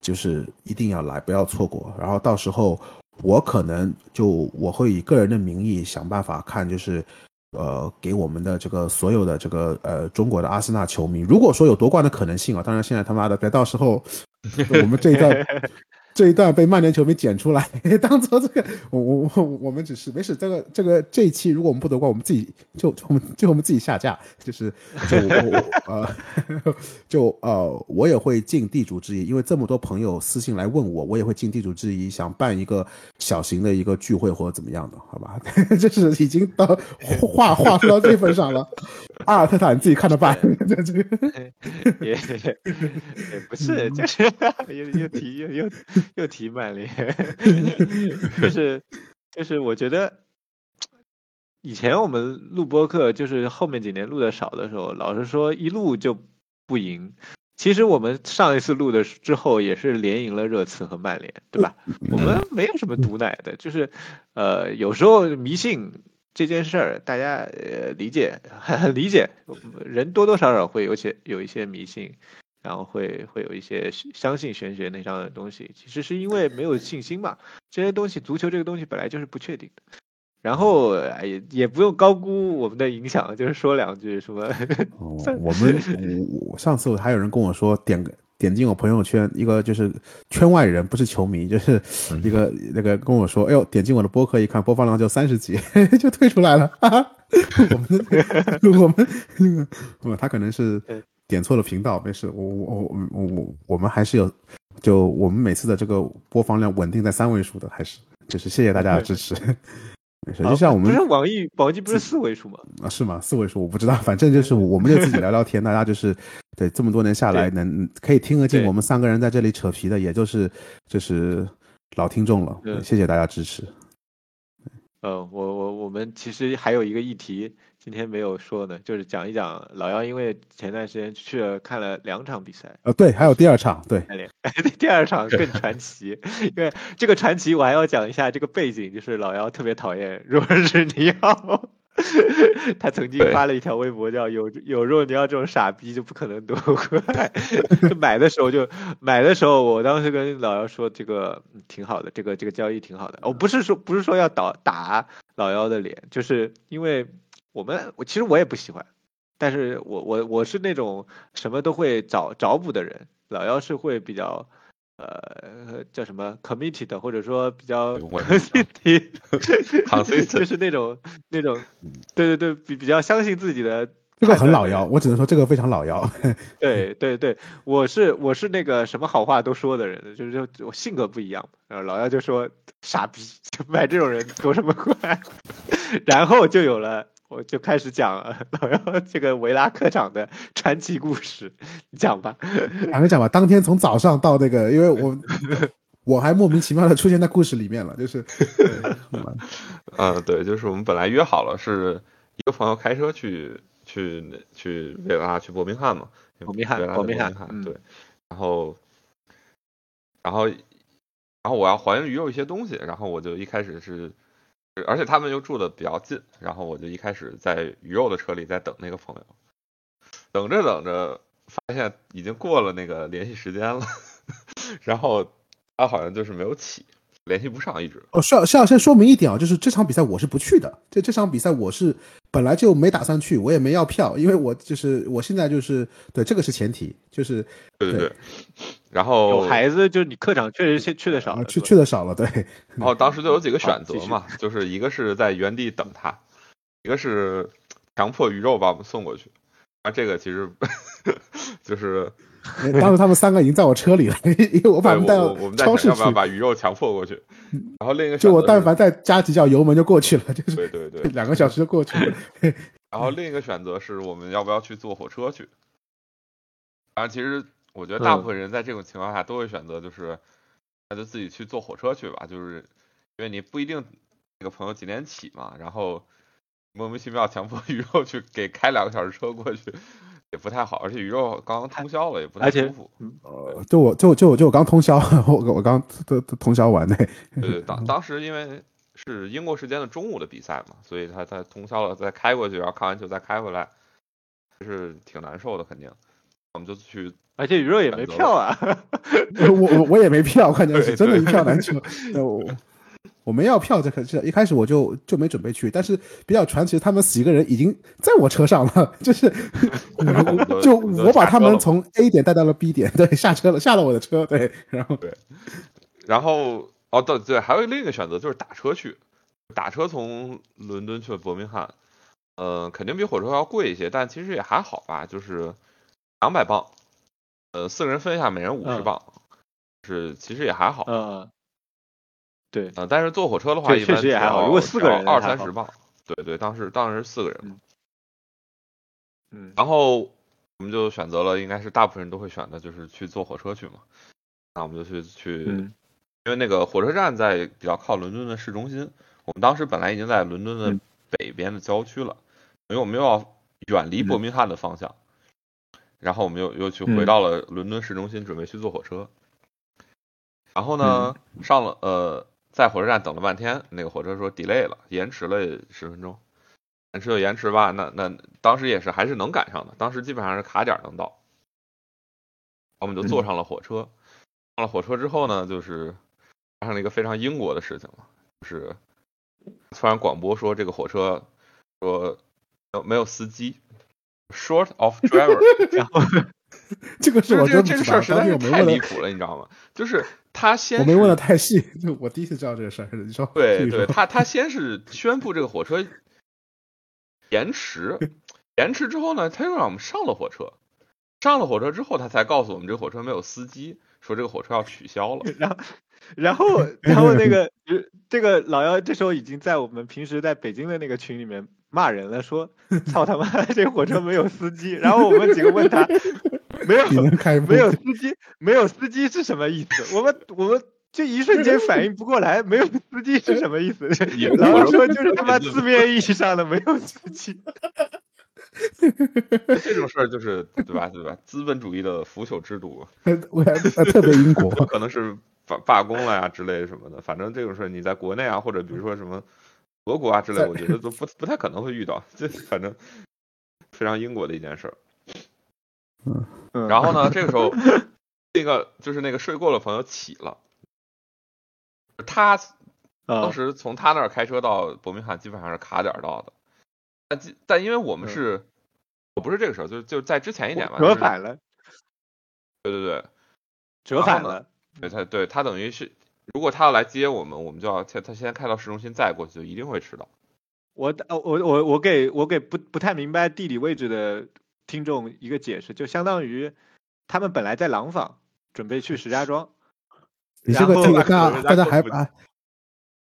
就是一定要来，不要错过。然后到时候我可能就我会以个人的名义想办法看，就是。呃，给我们的这个所有的这个呃中国的阿森纳球迷，如果说有夺冠的可能性啊，当然现在他妈的别到时候 我们这一代这一段被曼联球迷剪出来，当做这个我我我我们只是没事，这个这个这一期如果我们不夺冠，我们自己就就我们就我们自己下架，就是就我我呃 就呃我也会尽地主之谊，因为这么多朋友私信来问我，我也会尽地主之谊，想办一个小型的一个聚会或者怎么样的，好吧？这是已经到话话说到这份上了，阿尔特塔你自己看着办，这这个。也也不是，就是又又提又又 又提曼联，就是就是我觉得以前我们录播客，就是后面几年录的少的时候，老是说一录就不赢。其实我们上一次录的之后，也是连赢了热刺和曼联，对吧？我们没有什么毒奶的，就是呃，有时候迷信这件事儿，大家呃理解 很理解，人多多少少会有些有一些迷信，然后会会有一些相信玄学那上的东西，其实是因为没有信心嘛。这些东西，足球这个东西本来就是不确定的。然后哎也也不用高估我们的影响，就是说两句什么哦，我们我我上次还有人跟我说点个点进我朋友圈，一个就是圈外人，不是球迷，就是一个那个跟我说，哎呦，点进我的播客一看，播放量就三十几，就退出来了。哈 哈我们 我们那个不，他可能是点错了频道，没事，我我我我我我们还是有，就我们每次的这个播放量稳定在三位数的，还是就是谢谢大家的支持。没事，就像我们不是网易网易不是四位数吗？啊，是吗？四位数我不知道，反正就是我们就自己聊聊天，大家就是对这么多年下来能可以听得进我们三个人在这里扯皮的，也就是就是老听众了，嗯谢谢大家支持。呃，我我我们其实还有一个议题，今天没有说呢，就是讲一讲老姚，因为前段时间去了看了两场比赛，呃，对，还有第二场，对，第二场更传奇，因为这个传奇我还要讲一下这个背景，就是老姚特别讨厌若日尼奥，他曾经发了一条微博叫有有若尼奥这种傻逼就不可能夺冠，就买的时候就买的时候，我当时跟老姚说这个嗯挺好的，这个这个交易挺好的，我不是说不是说要倒打老姚的脸，就是因为我们我其实我也不喜欢，但是我我我是那种什么都会找找补的人，老幺是会比较呃叫什么 committed 或者说比较对我 committed，Consistent 就是那种那种对对对比比较相信自己的这个很老妖，我只能说这个非常老妖。对对对，我是我是那个什么好话都说的人，就是就我性格不一样。然后老妖就说傻逼，就买这种人有什么关？然后就有了，我就开始讲了 老幺这个维拉科长的传奇故事，你讲吧。讲一讲吧，当天从早上到那个，因为我 我还莫名其妙的出现在故事里面了，就是对 嗯，对，就是我们本来约好了是一个朋友开车去去那去维拉去伯明翰嘛，伯明翰伯伯明翰对，然后然后然后我要还原鱼肉一些东西，然后我就一开始是，而且他们又住的比较近，然后我就一开始在鱼肉的车里在等那个朋友，等着等着发现已经过了那个联系时间了，然后他好像就是没有起，联系不上一直。哦，需要先说明一点啊，就是这场比赛我是不去的，这这场比赛我是本来就没打算去，我也没要票，因为我就是我现在就是对这个是前提，就是对对对。对，然后有孩子，就是你客长确实去去的少啊去去的少了，对，然后当时就有几个选择嘛，就是一个是在原地等他，一个是强迫鱼肉把我们送过去。啊，这个其实 就是 当时他们三个已经在我车里了，因为我把他们带到超市去。要不要，把鱼肉强迫过去，然后另一个就我但凡再加几脚油门就过去了，就是对对对，两个小时就过去了。然后另一个选择是我们要不要去坐火车去。当然，其实我觉得大部分人在这种情况下都会选择就是那就自己去坐火车去吧，就是因为你不一定那个朋友几点起嘛，然后莫名其妙强迫鱼肉去给开两个小时车过去，也不太好，而且宇宙刚刚通宵了，也不太舒服。呃，就我就就就我刚通宵，我我刚都都通宵完的。对对，当 当时因为是英国时间的中午的比赛嘛，所以他他通宵了，再开过去，然后看完球再开回来，是挺难受的，肯定。我们就去而且宇宙也没票啊。我我我也没票，关键是对真的，一票难求。我没要票，这可是一开始我就就没准备去，但是比较传奇，他们几个人已经在我车上了，就是 就就我把他们从 A 点带到了 B 点，对，下车了，下了我的车，对，然后对。然后哦对对，还有另一个选择就是打车去，打车从伦敦去伯明翰，呃，肯定比火车要贵一些，但其实也还好吧，就是两百磅，呃，四个人分一下，每人五十嗯。磅，是其实也还好，嗯，对，呃，但是坐火车的话，确一般确实也还好如果四个人二三十磅，对对，当时当时四个人嘛，嗯。然后我们就选择了，应该是大部分人都会选的，就是去坐火车去嘛。那我们就去去，嗯。因为那个火车站在比较靠伦敦的市中心。我们当时本来已经在伦敦的嗯。北边的郊区了，因为我们又要远离伯明翰的方向，然后我们又又去回嗯到了伦敦市中心，准备去坐火车。然后呢，上了呃，在火车站等了半天，那个火车说 delay 了，延迟了十分钟。延迟就延迟吧，那那当时也是还是能赶上的，当时基本上是卡点能到。我们就坐上了火车，上了火车之后呢，就是发生了一个非常英国的事情嘛，就是突然广播说这个火车说没有没有司机，short of driver，然后这个是我真不知道，这个这个事儿实在是太离谱了，你知道吗？就是他先我没问的太细，就我第一次知道这个事儿。你说，对对，他他先是宣布这个火车延迟，延迟之后呢，他又让我们上了火车，上了火车之后，他才告诉我们这个火车没有司机，说这个火车要取消了。然后，然后，然后那个，呃这个老幺这时候已经在我们平时在北京的那个群里面骂人了，说：“操他妈，这火车没有司机。”然后我们几个问他：“没有，开没有司机，没有司机是什么意思？”我们我们就一瞬间反应不过来，没有司机是什么意思？也然后说就是他妈字面意义上的没有司机。这种事儿就是对吧对吧？资本主义的腐朽制度，我还呃特别英国，可能是罢罢工了呀之类什么的。反正这种事儿你在国内啊，或者比如说什么俄国啊之类，在我觉得都不不太可能会遇到。这反正非常英国的一件事儿。嗯。然后呢，这个时候那个就是那个睡过的朋友起了，他当啊，时从他那儿开车到伯明翰基本上是卡点到的，但但因为我们嗯。是，我不是这个时候，就就在之前一点吧，折就是返了，对对对，折返了。对他对他等于是，如果他要来接我们，我们就要他他先开到市中心再过去，就一定会迟到。我呃我我我给我给不不太明白地理位置的听众一个解释，就相当于他们本来在廊坊，准备去石家庄，你这个这个大人家还啊，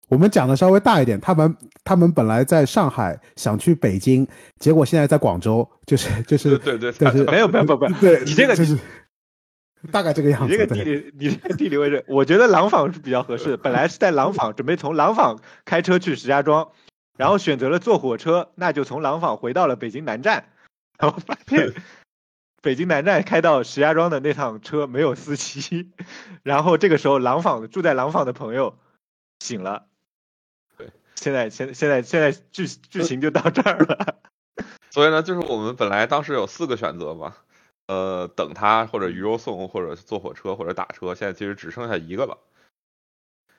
我们讲的稍微大一点，他们他们本来在上海想去北京，结果现在在广州，就是就是对对对，但是没有没有不不，对，你这个就是大概这个样子。你这个地理，你这个地理位置，我觉得廊坊是比较合适的。本来是在廊坊，准备从廊坊开车去石家庄，然后选择了坐火车，那就从廊坊回到了北京南站，然后发现北京南站开到石家庄的那趟车没有司机，然后这个时候廊坊住在廊坊的朋友醒了。对，现在现现在现在剧剧情就到这儿了。所以呢，就是我们本来当时有四个选择嘛，呃，等他或者鱼肉送，或者坐火车或者打车，现在其实只剩下一个了，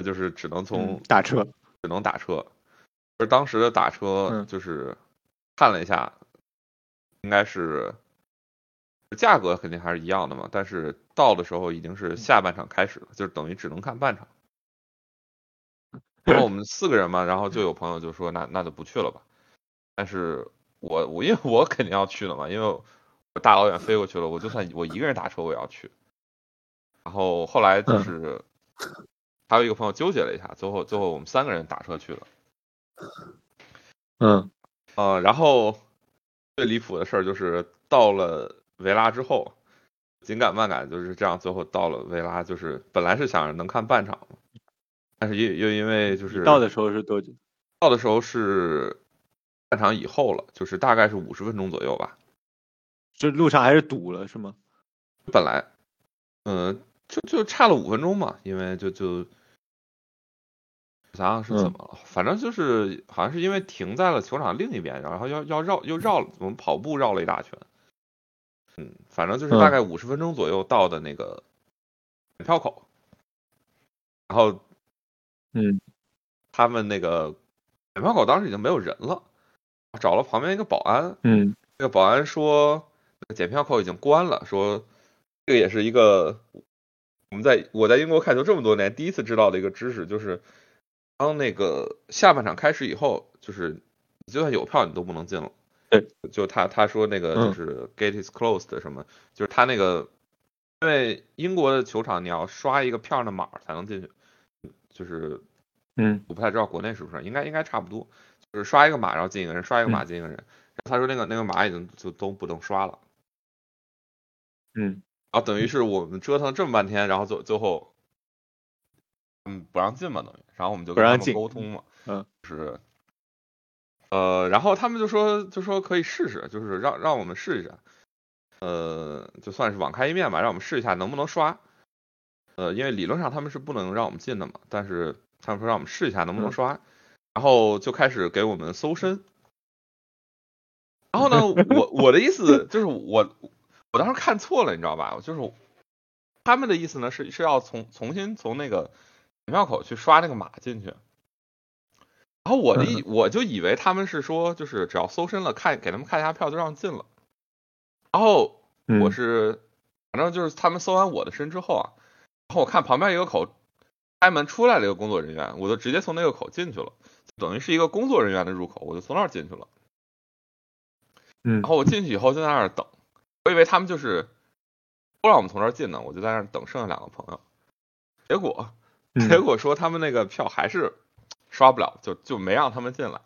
就是只能从、嗯打车，只能打车。而当时的打车嗯就是看了一下，应该是价格肯定还是一样的嘛，但是到的时候已经是下半场开始了，就是等于只能看半场。然后我们四个人嘛，然后就有朋友就说那那就不去了吧。但是我我因为我肯定要去的嘛，因为我大老远飞过去了，我就算我一个人打车我也要去。然后后来就是还有一个朋友纠结了一下，最后最后我们三个人打车去了。嗯呃，然后最离谱的事儿就是到了维拉之后，紧赶慢赶就是这样，最后到了维拉，就是本来是想着能看半场，但是又又因为就是到的时候是多久？到的时候是半场以后了，就是大概是五十分钟左右吧。这路上还是堵了是吗？本来，嗯、就就差了五分钟嘛，因为就就想想是怎么了，反正就是好像是因为停在了球场另一边，然后要要绕又绕了，我们跑步绕了一大圈。嗯，反正就是大概五十分钟左右到的那个检票口，然后嗯。他们那个检票口当时已经没有人了，找了旁边一个保安，嗯。那个保安说，检票口已经关了，说这个也是一个我们在我在英国看球这么多年第一次知道的一个知识，就是当那个下半场开始以后，就是你就算有票你都不能进了。对，就他他说那个嗯就是 gate is closed 什么，就是他那个因为英国的球场你要刷一个票上的码才能进去，就是嗯我不太知道国内是不是，应该应该差不多，就是刷一个码然后进一个人，刷一个码进一个人。然后他说那个那个码已经就都不能刷了，嗯然后等于是我们折腾这么半天，然后最最后，嗯不让进嘛等于，然后我们就跟他们沟通嘛，嗯，就是，呃，然后他们就说就说可以试试，就是让让我们试一下，呃，就算是网开一面吧，让我们试一下能不能刷，呃，因为理论上他们是不能让我们进的嘛，但是他们说让我们试一下能不能嗯刷，然后就开始给我们搜身。然后呢，我我的意思 就是我我当时看错了，你知道吧？就是他们的意思呢是是要从重新从那个检票口去刷那个码进去。然后我的我就以为他们是说就是只要搜身了，看给他们看一下票就让进了。然后嗯我是反正就是他们搜完我的身之后啊，然后我看旁边一个口开门出来了一个工作人员，我就直接从那个口进去了，等于是一个工作人员的入口，我就从那儿进去了。嗯然后我进去以后就在那儿等，我以为他们就是不让我们从这儿进呢，我就在那儿等剩下两个朋友。结果嗯结果说他们那个票还是刷不了，就就没让他们进来，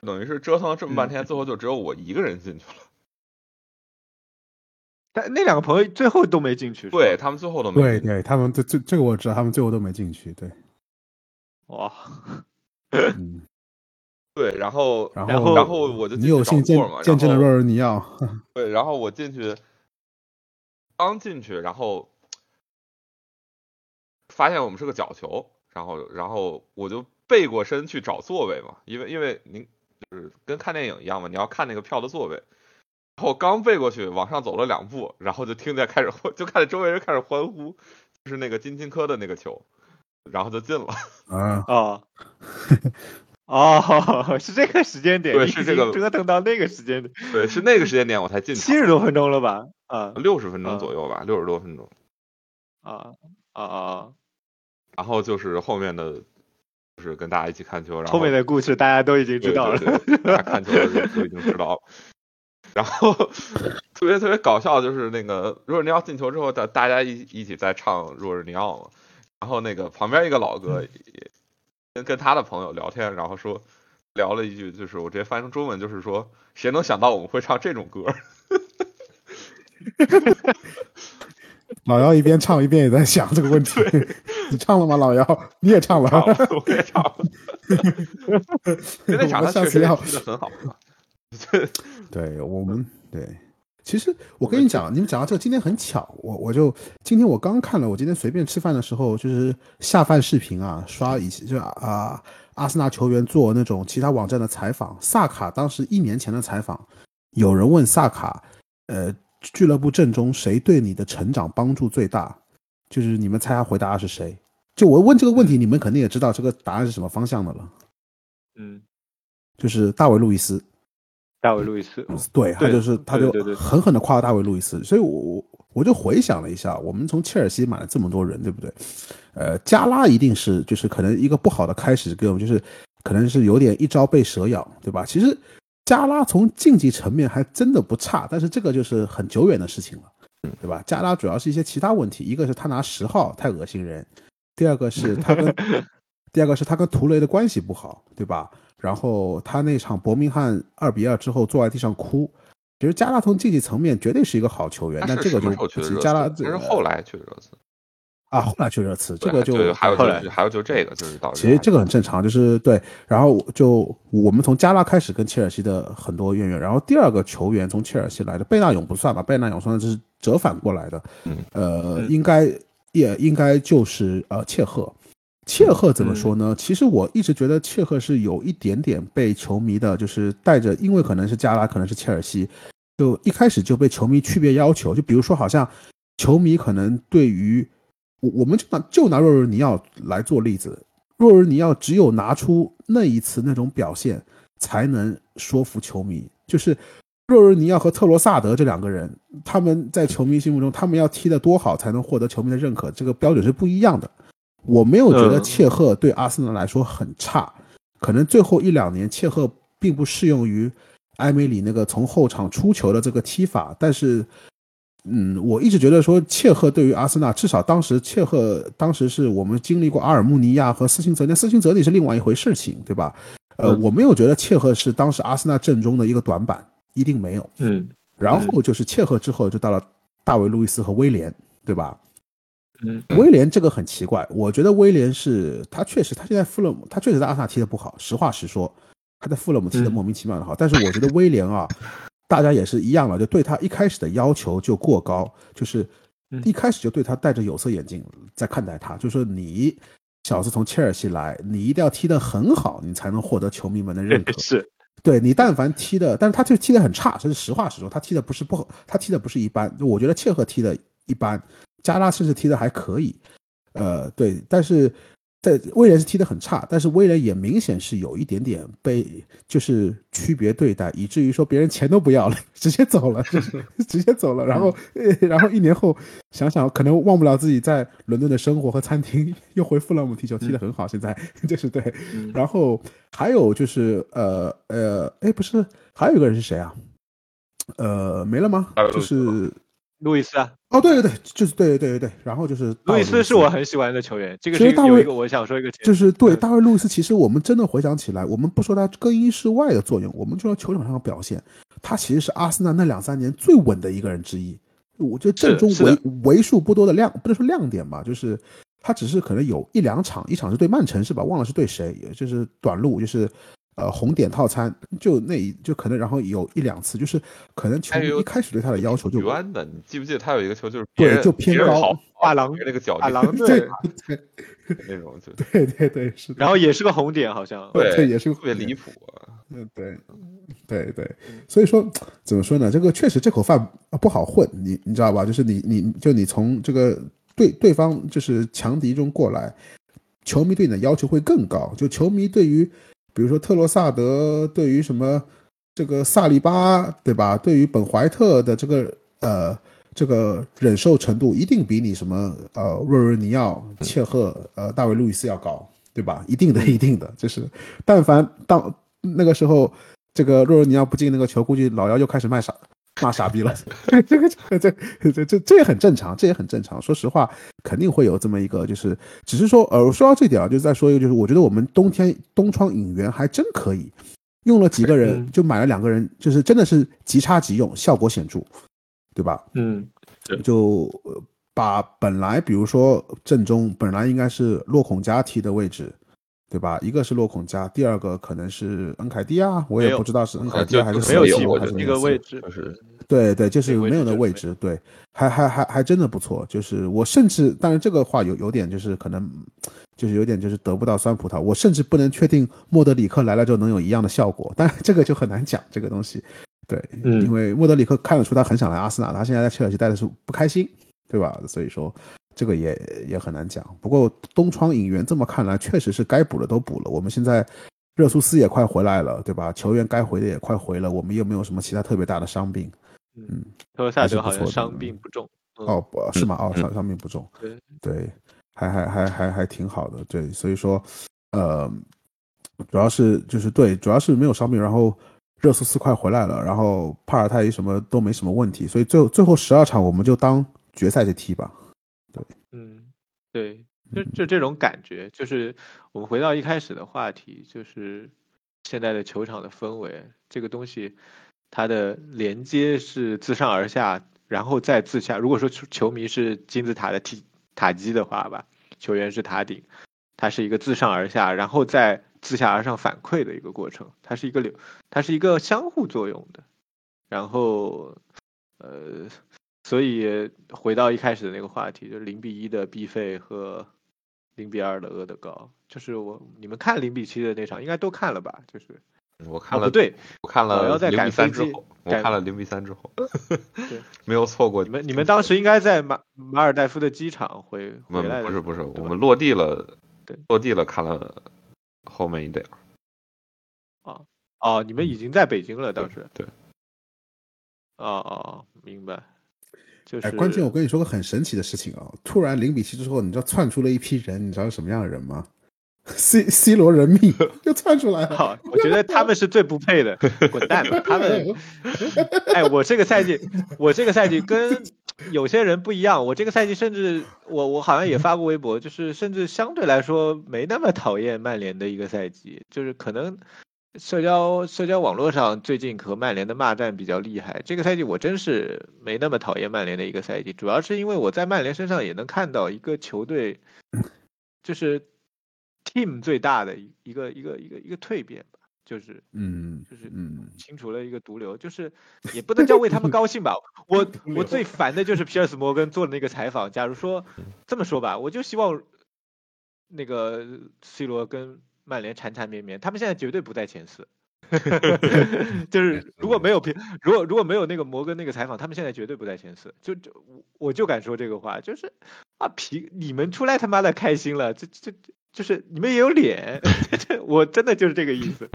等于是折腾了这么半天，最后就只有我一个人进去了。但那两个朋友最后都没进去，对，他们最后都没进去。对对，他们这这这个我知道，他们最后都没进去。对，哇，嗯，对，然后然然后然后我就你有幸见见证了若尔尼奥。对，然后我进去，刚进去，然后发现我们是个角球，然后然后我就背过身去找座位嘛，因为因为您就是跟看电影一样嘛，你要看那个票的座位。然后刚背过去，往上走了两步，然后就听见开始，就看见周围人开始欢呼，就是那个金琴科的那个球，然后就进了。啊，啊哦，是这个时间点，对是这个折腾到那个时间点，对，是那个时间点我才进七十多分钟了吧？啊六十分钟啊左右吧，六十多分钟。啊啊啊！然后就是后面的，就是跟大家一起看球，然后后面的故事大家都已经知道了。对对对大家看球的已经知道了。然后特别特别搞笑，就是那个若尔尼奥进球之后，大大家一一起在唱若尔尼奥嘛。然后那个旁边一个老哥也跟跟他的朋友聊天，然后说聊了一句，就是我直接翻成中文，就是说谁能想到我们会唱这种歌？老姚一边唱一边也在想这个问题。你唱了吗，老姚？你也唱了。唱了，我也唱了。因为那场他确实下次很好嘛。对我们对，其实我跟你讲，你们讲到这个，今天很巧，我我就今天我刚看了，我今天随便吃饭的时候，就是下饭视频啊，刷以前就啊、阿森纳球员做那种其他网站的采访，萨卡当时一年前的采访，有人问萨卡，呃，俱乐部阵中谁对你的成长帮助最大？就是你们猜他回答的是谁？就我问这个问题，你们肯定也知道这个答案是什么方向的了，嗯，就是大卫路易斯。大卫路易斯，对，他就是他就狠狠的夸大卫路易斯，所以我我我就回想了一下，我们从切尔西买了这么多人，对不对？呃，加拉一定是就是可能一个不好的开始给我们，就是可能是有点一朝被蛇咬，对吧？其实加拉从竞技层面还真的不差，但是这个就是很久远的事情了，对吧？加拉主要是一些其他问题，一个是他拿十号太恶心人，第二个是他跟 第二个是他跟图雷的关系不好，对吧？然后他那场伯明翰二比二之后坐在地上哭。其实加拉从竞技层面绝对是一个好球员，他但这个就是加拉刺？但是后来去的热刺。啊，后来去热刺，这个就对还有后来就还有就这个就是导致其实这个很正常，就是对。然后就我们从加拉开始跟切尔西的很多渊源，然后第二个球员从切尔西来的贝纳永不算吧，贝纳永算是折返过来的，嗯呃，应该也应该就是呃切赫。切赫怎么说呢？其实我一直觉得切赫是有一点点被球迷的，就是带着，因为可能是加拉，可能是切尔西，就一开始就被球迷区别要求。就比如说，好像球迷可能对于我，我们就拿就拿若尔尼奥来做例子，若尔尼奥只有拿出那一次那种表现，才能说服球迷。就是若尔尼奥和特罗萨德这两个人，他们在球迷心目中，他们要踢得多好才能获得球迷的认可，这个标准是不一样的。我没有觉得嗯切赫对阿森纳来说很差，可能最后一两年切赫并不适用于埃梅里那个从后场出球的这个踢法，但是，嗯，我一直觉得说切赫对于阿森纳，至少当时切赫当时是我们经历过阿尔穆尼亚和斯琴泽那斯琴泽里是另外一回事情，对吧？呃，嗯我没有觉得切赫是当时阿森纳阵中的一个短板，一定没有。嗯然后就是切赫之后就到了大卫路易斯和威廉，对吧？嗯威廉这个很奇怪，我觉得威廉是他确实他现在富勒姆，他确实在阿森纳踢的不好，实话实说，他在富勒姆踢得嗯莫名其妙的好。但是我觉得威廉啊，大家也是一样了，就对他一开始的要求就过高，就是嗯。一开始就对他戴着有色眼镜在看待他，就说你小子从切尔西来，你一定要踢得很好，你才能获得球迷们的认可。是，对你但凡踢的，但是他就踢得很差，这是实话实说，他踢的不是不好，他踢的不是一般，我觉得切赫踢的一般，加拉甚至踢的还可以，呃，对，但是在威廉是踢得很差，但是威廉也明显是有一点点被就是区别对待，以至于说别人钱都不要了，直接走了，就 是直接走了，然后、呃然后一年后想想可能忘不了自己在伦敦的生活和餐厅，又回富勒姆踢球，踢得很好，现在就是对，嗯。然后还有就是呃呃，哎，不是，还有一个人是谁啊？呃，没了吗？就是路易斯啊，哦，对对对，就是对对对对对，然后就是路易斯是我很喜欢的球员，这个其实大卫是有一个我想说一个，就是对嗯大卫路易斯，其实我们真的回想起来，我们不说他更衣室外的作用，我们就说球场上的表现，他其实是阿森纳那两三年最稳的一个人之一。我觉得阵中为为数不多的亮，不能说亮点吧，就是他只是可能有一两场，一场是对曼城是吧？忘了是对谁，也就是短路，就是呃红点套餐，就那一就可能然后有一两次，就是可能球迷一开始对他的要求就冤的，你记不记得他有一个球就是对就偏高别人跑大狼那个脚大劲狼对，对 那种，就对对对是的，然后也是个红点，好像对对，也是个特别离谱啊。嗯，对，对对，所以说怎么说呢？这个确实这口饭啊不好混，你你知道吧？就是你你就你从这个对对方就是强敌中过来，球迷对你的要求会更高。就球迷对于比如说特罗萨德对于什么这个萨利巴，对吧？对于本怀特的这个呃这个忍受程度，一定比你什么呃若尔尼奥、切赫、呃大卫路易斯要高，对吧？一定的，一定的，就是但凡当那个时候，这个若尔尼奥不进那个球，估计老姚又开始卖傻骂傻逼了。这个这这这这这也很正常，这也很正常。说实话，肯定会有这么一个，就是只是说，呃，说到这点啊，就是再说一个，就是我觉得我们冬天东窗引援还真可以，用了几个人，就买了两个人，就是真的是即插即用，效果显著，对吧？嗯，就呃把本来比如说正中本来应该是落孔加踢的位置，对吧？一个是洛孔加，第二个可能是恩凯蒂亚，我也不知道是恩凯啊蒂亚还是就没有谁替补的那还是那个个位置，就是对对，就是没有的置就是没位置，对，还还还还真的不错。就是我甚至，当然这个话有有点就是可能，就是有点就是得不到酸葡萄。我甚至不能确定莫德里克来了之后能有一样的效果，但这个就很难讲这个东西。对，嗯因为莫德里克看得出他很想来阿森纳，他现在在切尔西待的是不开心，对吧？所以说这个也也很难讲。不过东窗引援这么看来，确实是该补的都补了。我们现在热苏斯也快回来了，对吧？球员该回的也快回了，我们又没有什么其他特别大的伤病。嗯，特罗萨还是不错的德好像伤病不重。嗯哦，不是吗？哦，嗯伤伤病不重，对，对，还还还还还挺好的，对，所以说，呃，主要是就是对，主要是没有伤病，然后热苏斯快回来了，然后帕尔泰什么都没什么问题，所以最后最后十二场我们就当决赛去踢吧。嗯，对，就就这种感觉，就是我们回到一开始的话题，就是现在的球场的氛围，这个东西它的连接是自上而下，然后再自下。如果说球球迷是金字塔的梯塔基的话吧，球员是塔顶，它是一个自上而下，然后再自下而上反馈的一个过程，它是一个流，它是一个相互作用的。然后，呃，所以回到一开始的那个话题，就是零比一的毕费和零比二的阿德高，就是我你们看零比七的那场应该都看了吧？就是啊我看了，不对，我看了零比三之后，我看了零比三之后对，没有错过。你们你们当时应该在马马尔代夫的机场回不回来的，不是不是，我们落地了对，落地了看了后面一点儿。哦，你们已经在北京了，当时对，哦哦，明白，就是哎，关键我跟你说个很神奇的事情啊！突然零比七之后，你知道窜出了一批人，你知道是什么样的人吗？C C 罗人命又窜出来了。好，我觉得他们是最不配的，滚蛋吧！他们，哎，我这个赛季，我这个赛季跟有些人不一样，我这个赛季甚至我我好像也发过微博，就是甚至相对来说没那么讨厌曼联的一个赛季，就是可能社交社交网络上最近和曼联的骂战比较厉害，这个赛季我真是没那么讨厌曼联的一个赛季，主要是因为我在曼联身上也能看到一个球队，就是 team 最大的一一个一个一个一个蜕变吧，就是嗯就是嗯，清除了一个毒瘤，就是也不能叫为他们高兴吧。我我最烦的就是皮尔斯摩根做的那个采访。假如说这么说吧，我就希望那个 C 罗跟曼联缠缠绵绵，他们现在绝对不在前四。就是如果没有平，如果如果没有那个摩根那个采访，他们现在绝对不在前四。就就我我就敢说这个话，就是啊皮你们出来他妈的开心了，这这这就是你们也有脸，这我真的就是这个意思。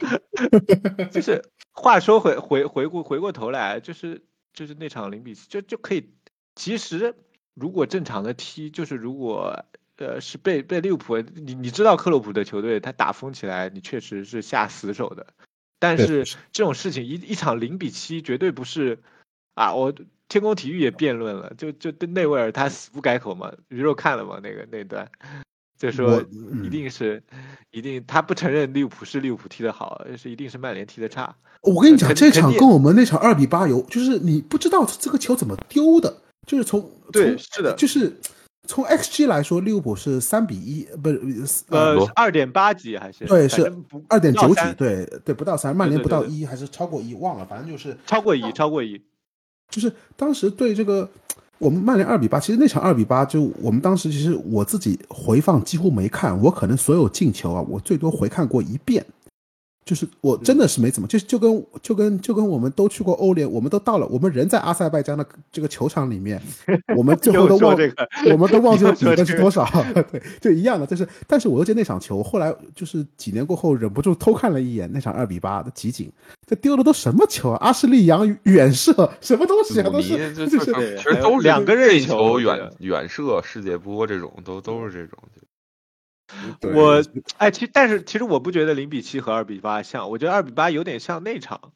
就是话说回回回过回过头来，就是就是那场零比七，就就可以。其实如果正常的踢，就是如果呃是被被利物浦，你你知道克洛普的球队他打疯起来，你确实是下死手的。但是这种事情一一场零比七绝对不是啊！我天空体育也辩论了，就就对内维尔他死不改口嘛，鱼肉看了嘛？那个那段。就说一嗯定是，一定他不承认利物浦是利物浦踢得好，是一定是曼联踢得差。我跟你讲，这场跟我们那场二比八有，就是你不知道这个球怎么丢的，就是从从对是的就是从 XG 来说，利物浦是三比一，不是呃罗，二点八几还是？对是二点九几对对，不到三，曼联不到一还是超过一，忘了，反正就是超过一，超过一。就是当时对这个我们曼联二比八，其实那场二比八，就我们当时其实我自己回放几乎没看，我可能所有进球啊，我最多回看过一遍，就是我真的是没怎么，就就跟就跟就跟我们都去过欧联，我们都到了，我们人在阿塞拜疆的这个球场里面，我们最后都忘，这个我们都忘记了比分是多少，对，就一样的。就是，但是我又记得那场球，后来就是几年过后忍不住偷看了一眼那场二比八的集锦，这丢的都什么球啊？阿什利杨远射，什么东西啊？都是就就是其实都是两个任意球远远射、世界波这种，都都是这种。对我哎，其但是其实我不觉得零比七和二比八像，我觉得二比八有点像那场，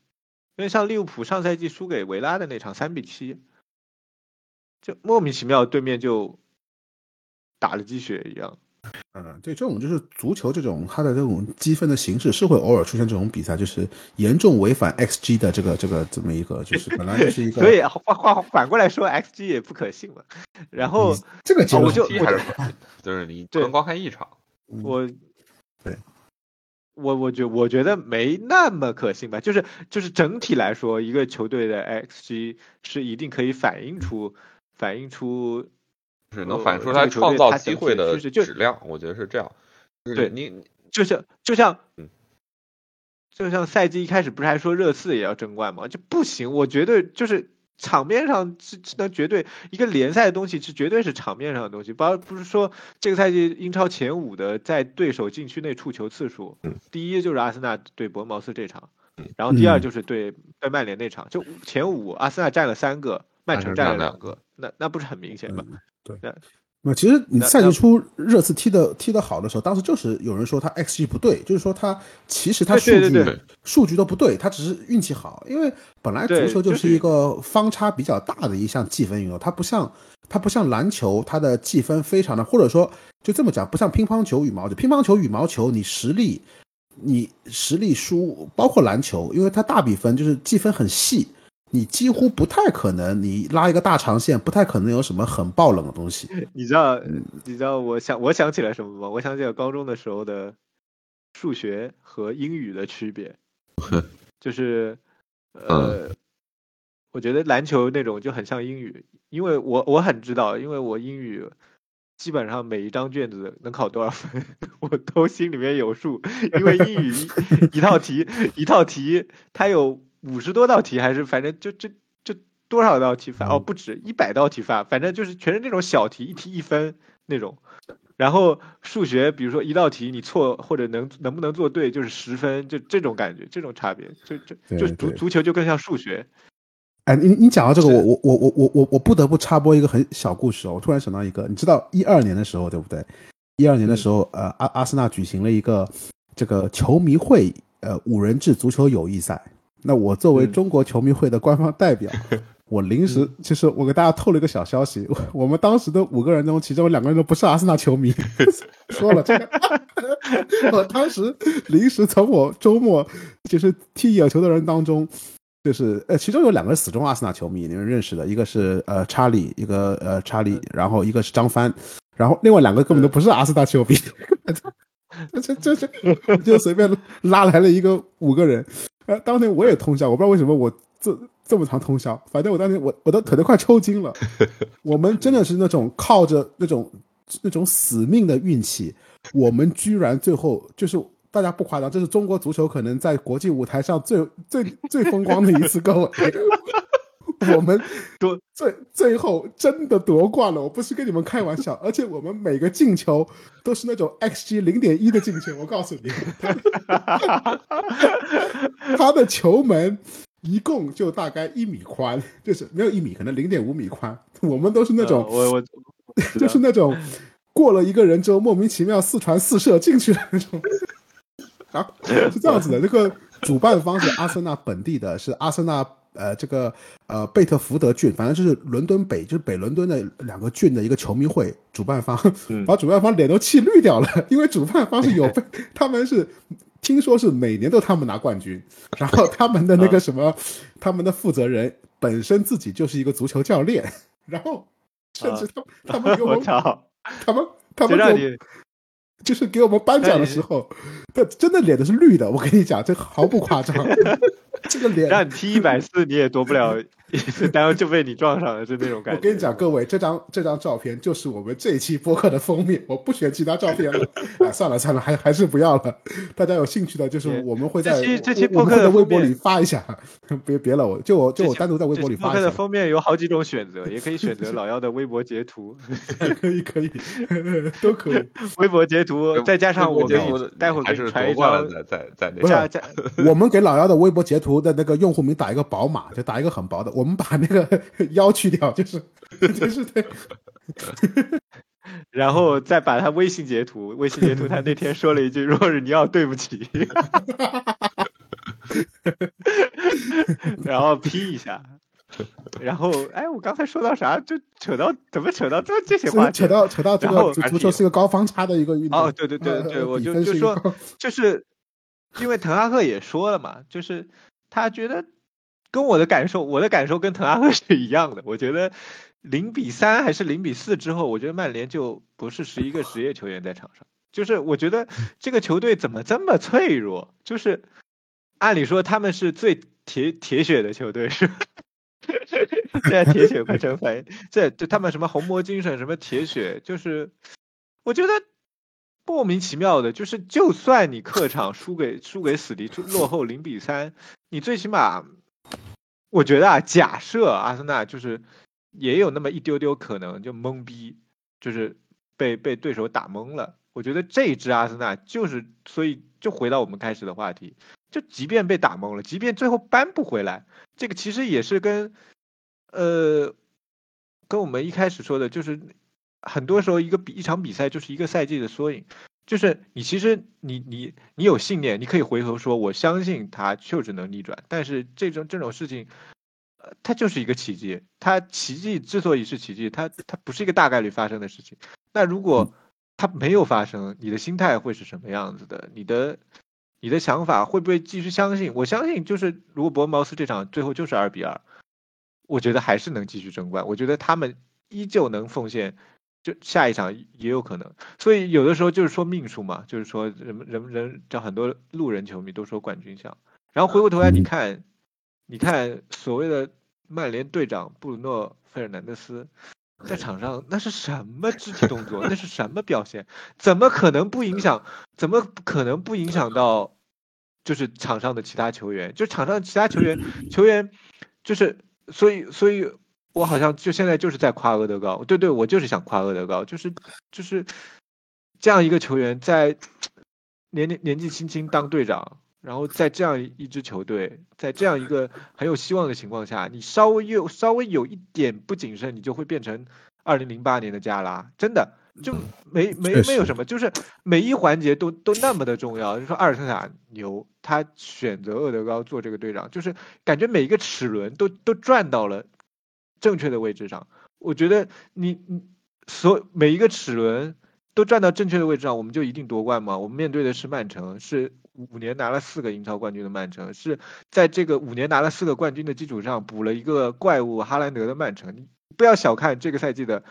因为像利物浦上赛季输给维拉的那场三比七，就莫名其妙对面就打了鸡血一样。嗯，对，这种就是足球这种它的这种积分的形式是会偶尔出现这种比赛，就是严重违反 xG 的这个这个这么一个，就是本来就是一个，所以话话反过来说，xG 也不可信了。然后嗯这个结论哦我就踢还是 就是你不能光看一场。我对，我我觉我觉得没那么可信吧，就是就是整体来说，一个球队的 xG 是一定可以反映出反映出是能呃反映出他创造机会的质量，我觉得是这样。对你就像就像嗯就像赛季一开始不是还说热刺也要争冠吗？就不行，我绝对就是场面上是是能绝对一个联赛的东西是绝对是场面上的东西，不不是说这个赛季英超前五的在对手禁区内触球次数，嗯第一就是阿森纳对博恩茅斯这场，然后第二嗯就是对对曼联那场，就前五阿森纳占了三个，曼城占了两个，那那不是很明显吗？那其实你赛季初热刺踢的踢的好的时候，当时就是有人说他 xG 不对，就是说他其实他数据对对对数据都不对，他只是运气好。因为本来足球就就是是一个方差比较大的一项计分运动，它不像它不像篮球，它的计分非常的，或者说就这么讲，不像乒乓球、羽毛球。乒乓球、羽毛球你实力你实力输，包括篮球，因为它大比分就是计分很细。你几乎不太可能，你拉一个大长线，不太可能有什么很爆冷的东西。你知道，你知道我想我想起来什么吗？我想起来高中的时候的数学和英语的区别，就是呃，我觉得篮球那种就很像英语，因为我我很知道，因为我英语基本上每一张卷子能考多少分，我都心里面有数，因为英语一一套题一套题它有五十多道题，还是反正就这这多少道题法哦，不止一百道题法，反正就是全是那种小题，一题一分那种。然后数学，比如说一道题你错或者能能不能做对，就是十分，就这种感觉，这种差别，就就就足足球就更像数学。哎，你你讲到这个，我我我我我我我不得不插播一个很小故事哦。我突然想到一个，你知道一二年的时候，对不对？一二年的时候，呃，阿阿森纳举行了一个这个球迷会呃五人制足球友谊赛。那我作为嗯。中国球迷会的官方代表，我临时其实我给大家透了一个小消息，我 我们当时的五个人中，其中有两个人都不是阿森纳球迷，说了这个，我当时临时从我周末就是踢野球的人当中。就是呃，其中有两个是死忠阿森纳球迷，你们认识的，一个是呃查理，一个呃查理，然后一个是张帆，然后另外两个根本都不是阿森纳球迷，这这这这就随便拉来了一个五个人，呃，当天我也通宵，我不知道为什么我这这么长通宵，反正我当天我我的腿都快抽筋了，我们真的是那种靠着那种那种死命的运气，我们居然最后就是大家不夸张，这是中国足球可能在国际舞台上最最最风光的一次，各位。我们夺最最后真的夺冠了，我不是跟你们开玩笑，而且我们每个进球都是那种 xG 零点一的进球，我告诉你，他的球门一共就大概一米宽，就是没有一米，可能零点五米宽，我们都是那种呃我我 就是那种过了一个人之后莫名其妙四传四射进去的那种。啊，是这样子的，这个主办方是阿森纳本地的，是阿森纳呃这个呃贝特福德郡，反正就是伦敦北，就是北伦敦的两个郡的一个球迷会主办方，嗯。把主办方脸都气绿掉了，因为主办方是有被，他们是听说是每年都他们拿冠军，然后他们的那个什么，他们的负责人本身自己就是一个足球教练，然后甚至他们、他们给我我们，他们他们给就就是给我们颁奖的时候，他真的脸都是绿的。我跟你讲，这毫不夸张，这个脸。让你踢一百次你也夺不了一次单就被你撞上了，就那种感觉。我跟你讲，各位，这张这张照片就是我们这一期播客的封面，我不选其他照片了。哎，算了算了，还还是不要了。大家有兴趣的，就是我们会在这期这期播客的微博里发一下，别别了，我就我就我单独在微博里这期播客的发一下，封面有好几种选择，也可以选择老幺的微博截图，可以可以，都可以。微博截图再加上我节目们待会儿还是给你传一张，在在在那我们给老幺的微博截图的那个用户名打一个宝马，就打一个很薄的，我们把那个 腰去掉，就是 就是对。然后再把他微信截图，微信截图他那天说了一句“若日你要对不起”，然后 P 一下，然后哎，我刚才说到啥？就扯到怎么扯到这这些话题？扯到扯到这个足足球是个高方差的一个运动。哦，对对对对，我就就说，就是因为滕哈赫也说了嘛，就是他觉得跟我的感受，我的感受跟滕哈赫是一样的。我觉得零比三还是零比四之后，我觉得曼联就不是十一个职业球员在场上，就是我觉得这个球队怎么这么脆弱？就是按理说他们是最铁铁血的球队，是吧？现在铁血快成反应，这这他们什么红魔精神，什么铁血，就是我觉得莫名其妙的，就是就算你客场输给输给死敌，落后零比三，你最起码，我觉得啊，假设阿森纳就是也有那么一丢丢可能就懵逼，就是被被对手打懵了。我觉得这一支阿森纳就是，所以就回到我们开始的话题，就即便被打懵了，即便最后扳不回来，这个其实也是跟呃跟我们一开始说的，就是很多时候一个比一场比赛就是一个赛季的缩影。就是你其实你你你有信念，你可以回头说我相信他就是能逆转，但是这种这种事情，呃，它就是一个奇迹。它奇迹之所以是奇迹，它它不是一个大概率发生的事情。那如果它没有发生，你的心态会是什么样子的？你的你的想法会不会继续相信？我相信就是如果伯恩茅斯这场最后就是二比二，我觉得还是能继续争冠。我觉得他们依旧能奉献。就下一场也有可能，所以有的时候就是说命数嘛，就是说人们人们人，叫很多路人球迷都说冠军相，然后回过头来你看，你看所谓的曼联队长布鲁诺·费尔南德斯在场上那是什么肢体动作，那是什么表现？怎么可能不影响？怎么可能不影响到就是场上的其他球员？就场上其他球员球员就是所以所以。我好像就现在就是在夸厄德高，对对，我就是想夸厄德高，就是就是这样一个球员，在年年年纪轻轻当队长，然后在这样一支球队，在这样一个很有希望的情况下，你稍微有稍微有一点不谨慎，你就会变成二零零八年的加拉，真的就没没没有什么，就是每一环节都都那么的重要。你说阿尔特塔牛，他选择厄德高做这个队长，就是感觉每一个齿轮都都转到了。正确的位置上，我觉得你你所每一个齿轮都站到正确的位置上，我们就一定夺冠吗？我们面对的是曼城，是五年拿了四个英超冠军的曼城，是在这个五年拿了四个冠军的基础上补了一个怪物哈兰德的曼城。你不要小看这个赛季的，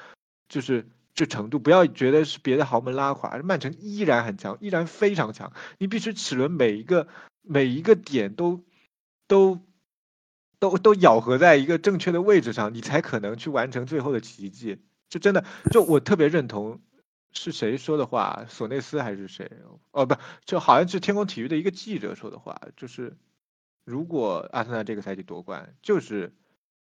就是这程度，不要觉得是别的豪门拉垮，曼城依然很强，依然非常强。你必须齿轮每一个每一个点都都。都都咬合在一个正确的位置上，你才可能去完成最后的奇迹。就真的，就我特别认同，是谁说的话？索内斯还是谁？哦，不，就好像是天空体育的一个记者说的话，就是如果阿森纳这个赛季夺冠，就是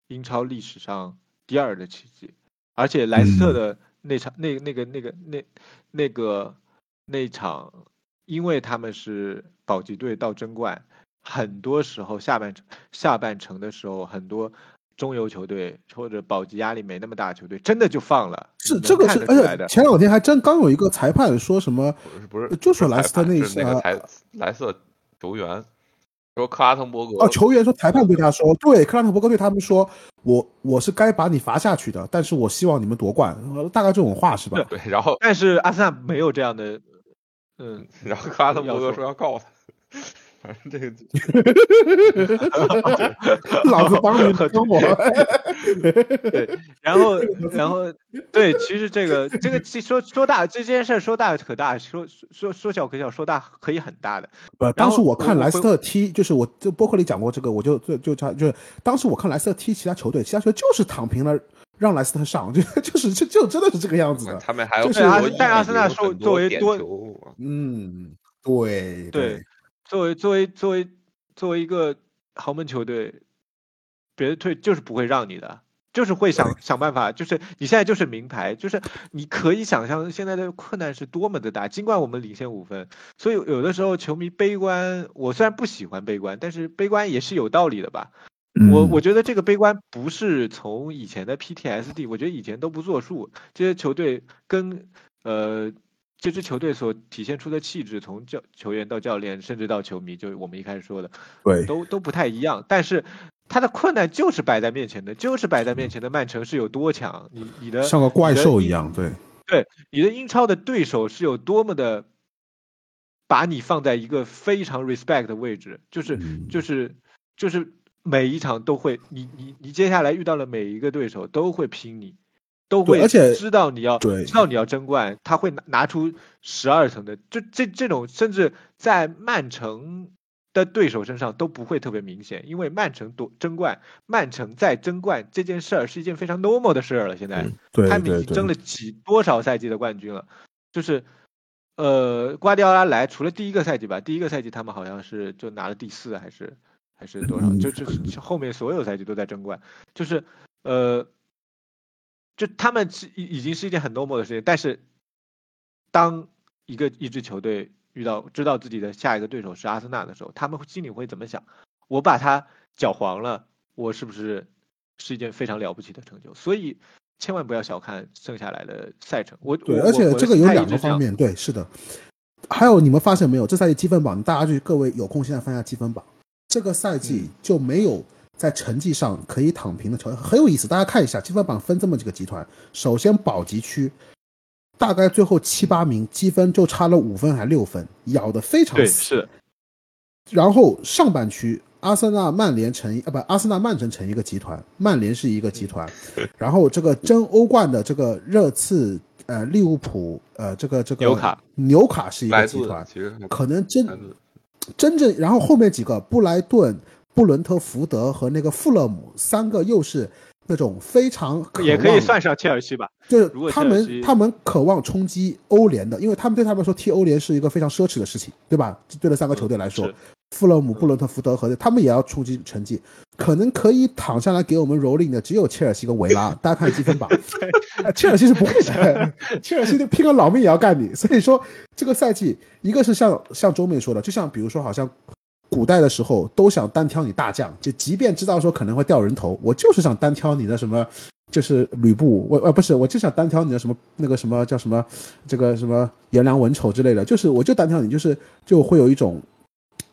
英超历史上第二的奇迹。而且莱斯特的那场、那那个、那个、那那个那场，因为他们是保级队到争冠。很多时候下半程下半程的时候，很多中游球队或者保级压力没那么大的球队，真的就放了。是这个是，而且前两天还真刚有一个裁判说什么，不是不是，就说莱斯特那是那莱斯特球员说克拉滕伯格哦，球员说裁判对他说，对克拉滕伯格对他们说，我我是该把你罚下去的，但是我希望你们夺冠，大概这种话是吧？对，然后但是阿森纳没有这样的，嗯，然后克拉滕伯格说要告他。反正这个 老子帮你 帮我，对，然后 然后对，其实这个这个其说说大这件事说大可大，说说说小可小，说大可以很大的。呃，当时我看莱斯特踢，就是我就博客里讲过这个，我就就就他就是当时我看莱斯特踢其他球队，其他球队就是躺平了，让莱斯特上，就就是就就真的是这个样子的。他们还有就是很多但阿森纳受很多点作为多球嗯，对对，作为作为作为作为一个豪门球队，别的队就是不会让你的，就是会想想办法，就是你现在就是名牌，就是你可以想象现在的困难是多么的大。尽管我们领先五分，所以有的时候球迷悲观，我虽然不喜欢悲观，但是悲观也是有道理的吧。我嗯我觉得这个悲观不是从以前的 PTSD，我觉得以前都不作数。这些球队跟呃这支球队所体现出的气质，从教球员到教练，甚至到球迷，就是我们一开始说的，对都都不太一样。但是他的困难就是摆在面前的，就是摆在面前的曼城是有多强，你你的像个怪兽一样，对对，你的英超的对手是有多么的把你放在一个非常 respect 的位置，就是嗯就是就是每一场都会，你你你接下来遇到了每一个对手都会拼你，都会而且知道你要对知道你要争冠，他会拿拿出十二层的，就这这种甚至在曼城。的对手身上都不会特别明显，因为曼城夺争冠，曼城在争冠这件事儿是一件非常 normal 的事儿了。现在，嗯对他们已经争了几多少赛季的冠军了？就是，呃，瓜迪奥拉来，除了第一个赛季吧，第一个赛季他们好像是就拿了第四还是还是多少？嗯就就是后面所有赛季都在争冠，就是呃，就他们是已已经是一件很 normal 的事情，但是当一个一支球队遇到知道自己的下一个对手是阿森纳的时候，他们心里会怎么想？我把他搅黄了，我是不是是一件非常了不起的成就？所以千万不要小看剩下来的赛程。我对，我而且这个有两个方面，对，是的。还有你们发现没有，这赛季积分榜，大家就各位有空现在翻一下积分榜，这个赛季就没有在成绩上可以躺平的球队，很有意思。大家看一下积分榜分这么几个集团，首先保级区。大概最后七八名积分就差了五分还六分，咬得非常对死。是然后上半区，阿森纳、曼联成一啊不，阿森纳、曼城成一个集团，曼联是一个集团，然后这个争欧冠的这个热刺、呃利物浦、呃这个这个纽卡纽卡是一个集团，其实还可能真真正，然后后面几个布莱顿、布伦特福德和那个富勒姆三个又是那种非常渴也可以算上切尔西吧。就是他们他们渴望冲击欧联的，因为他们对他们来说踢欧联是一个非常奢侈的事情，对吧？对这三个球队来说，是富勒姆、布伦特福德和他们也要冲击成绩，可能可以躺下来给我们蹂躏的只有切尔西跟维拉。大家看积分榜，呃 切尔西是不会的，切尔西就拼个老命也要干你。所以说这个赛季，一个是像像周妹说的，就像比如说好像。古代的时候都想单挑你大将，就即便知道说可能会掉人头，我就是想单挑你的什么，就是吕布，我呃不是，我就想单挑你的什么那个什么叫什么，这个什么颜良文丑之类的，就是我就单挑你，就是就会有一种。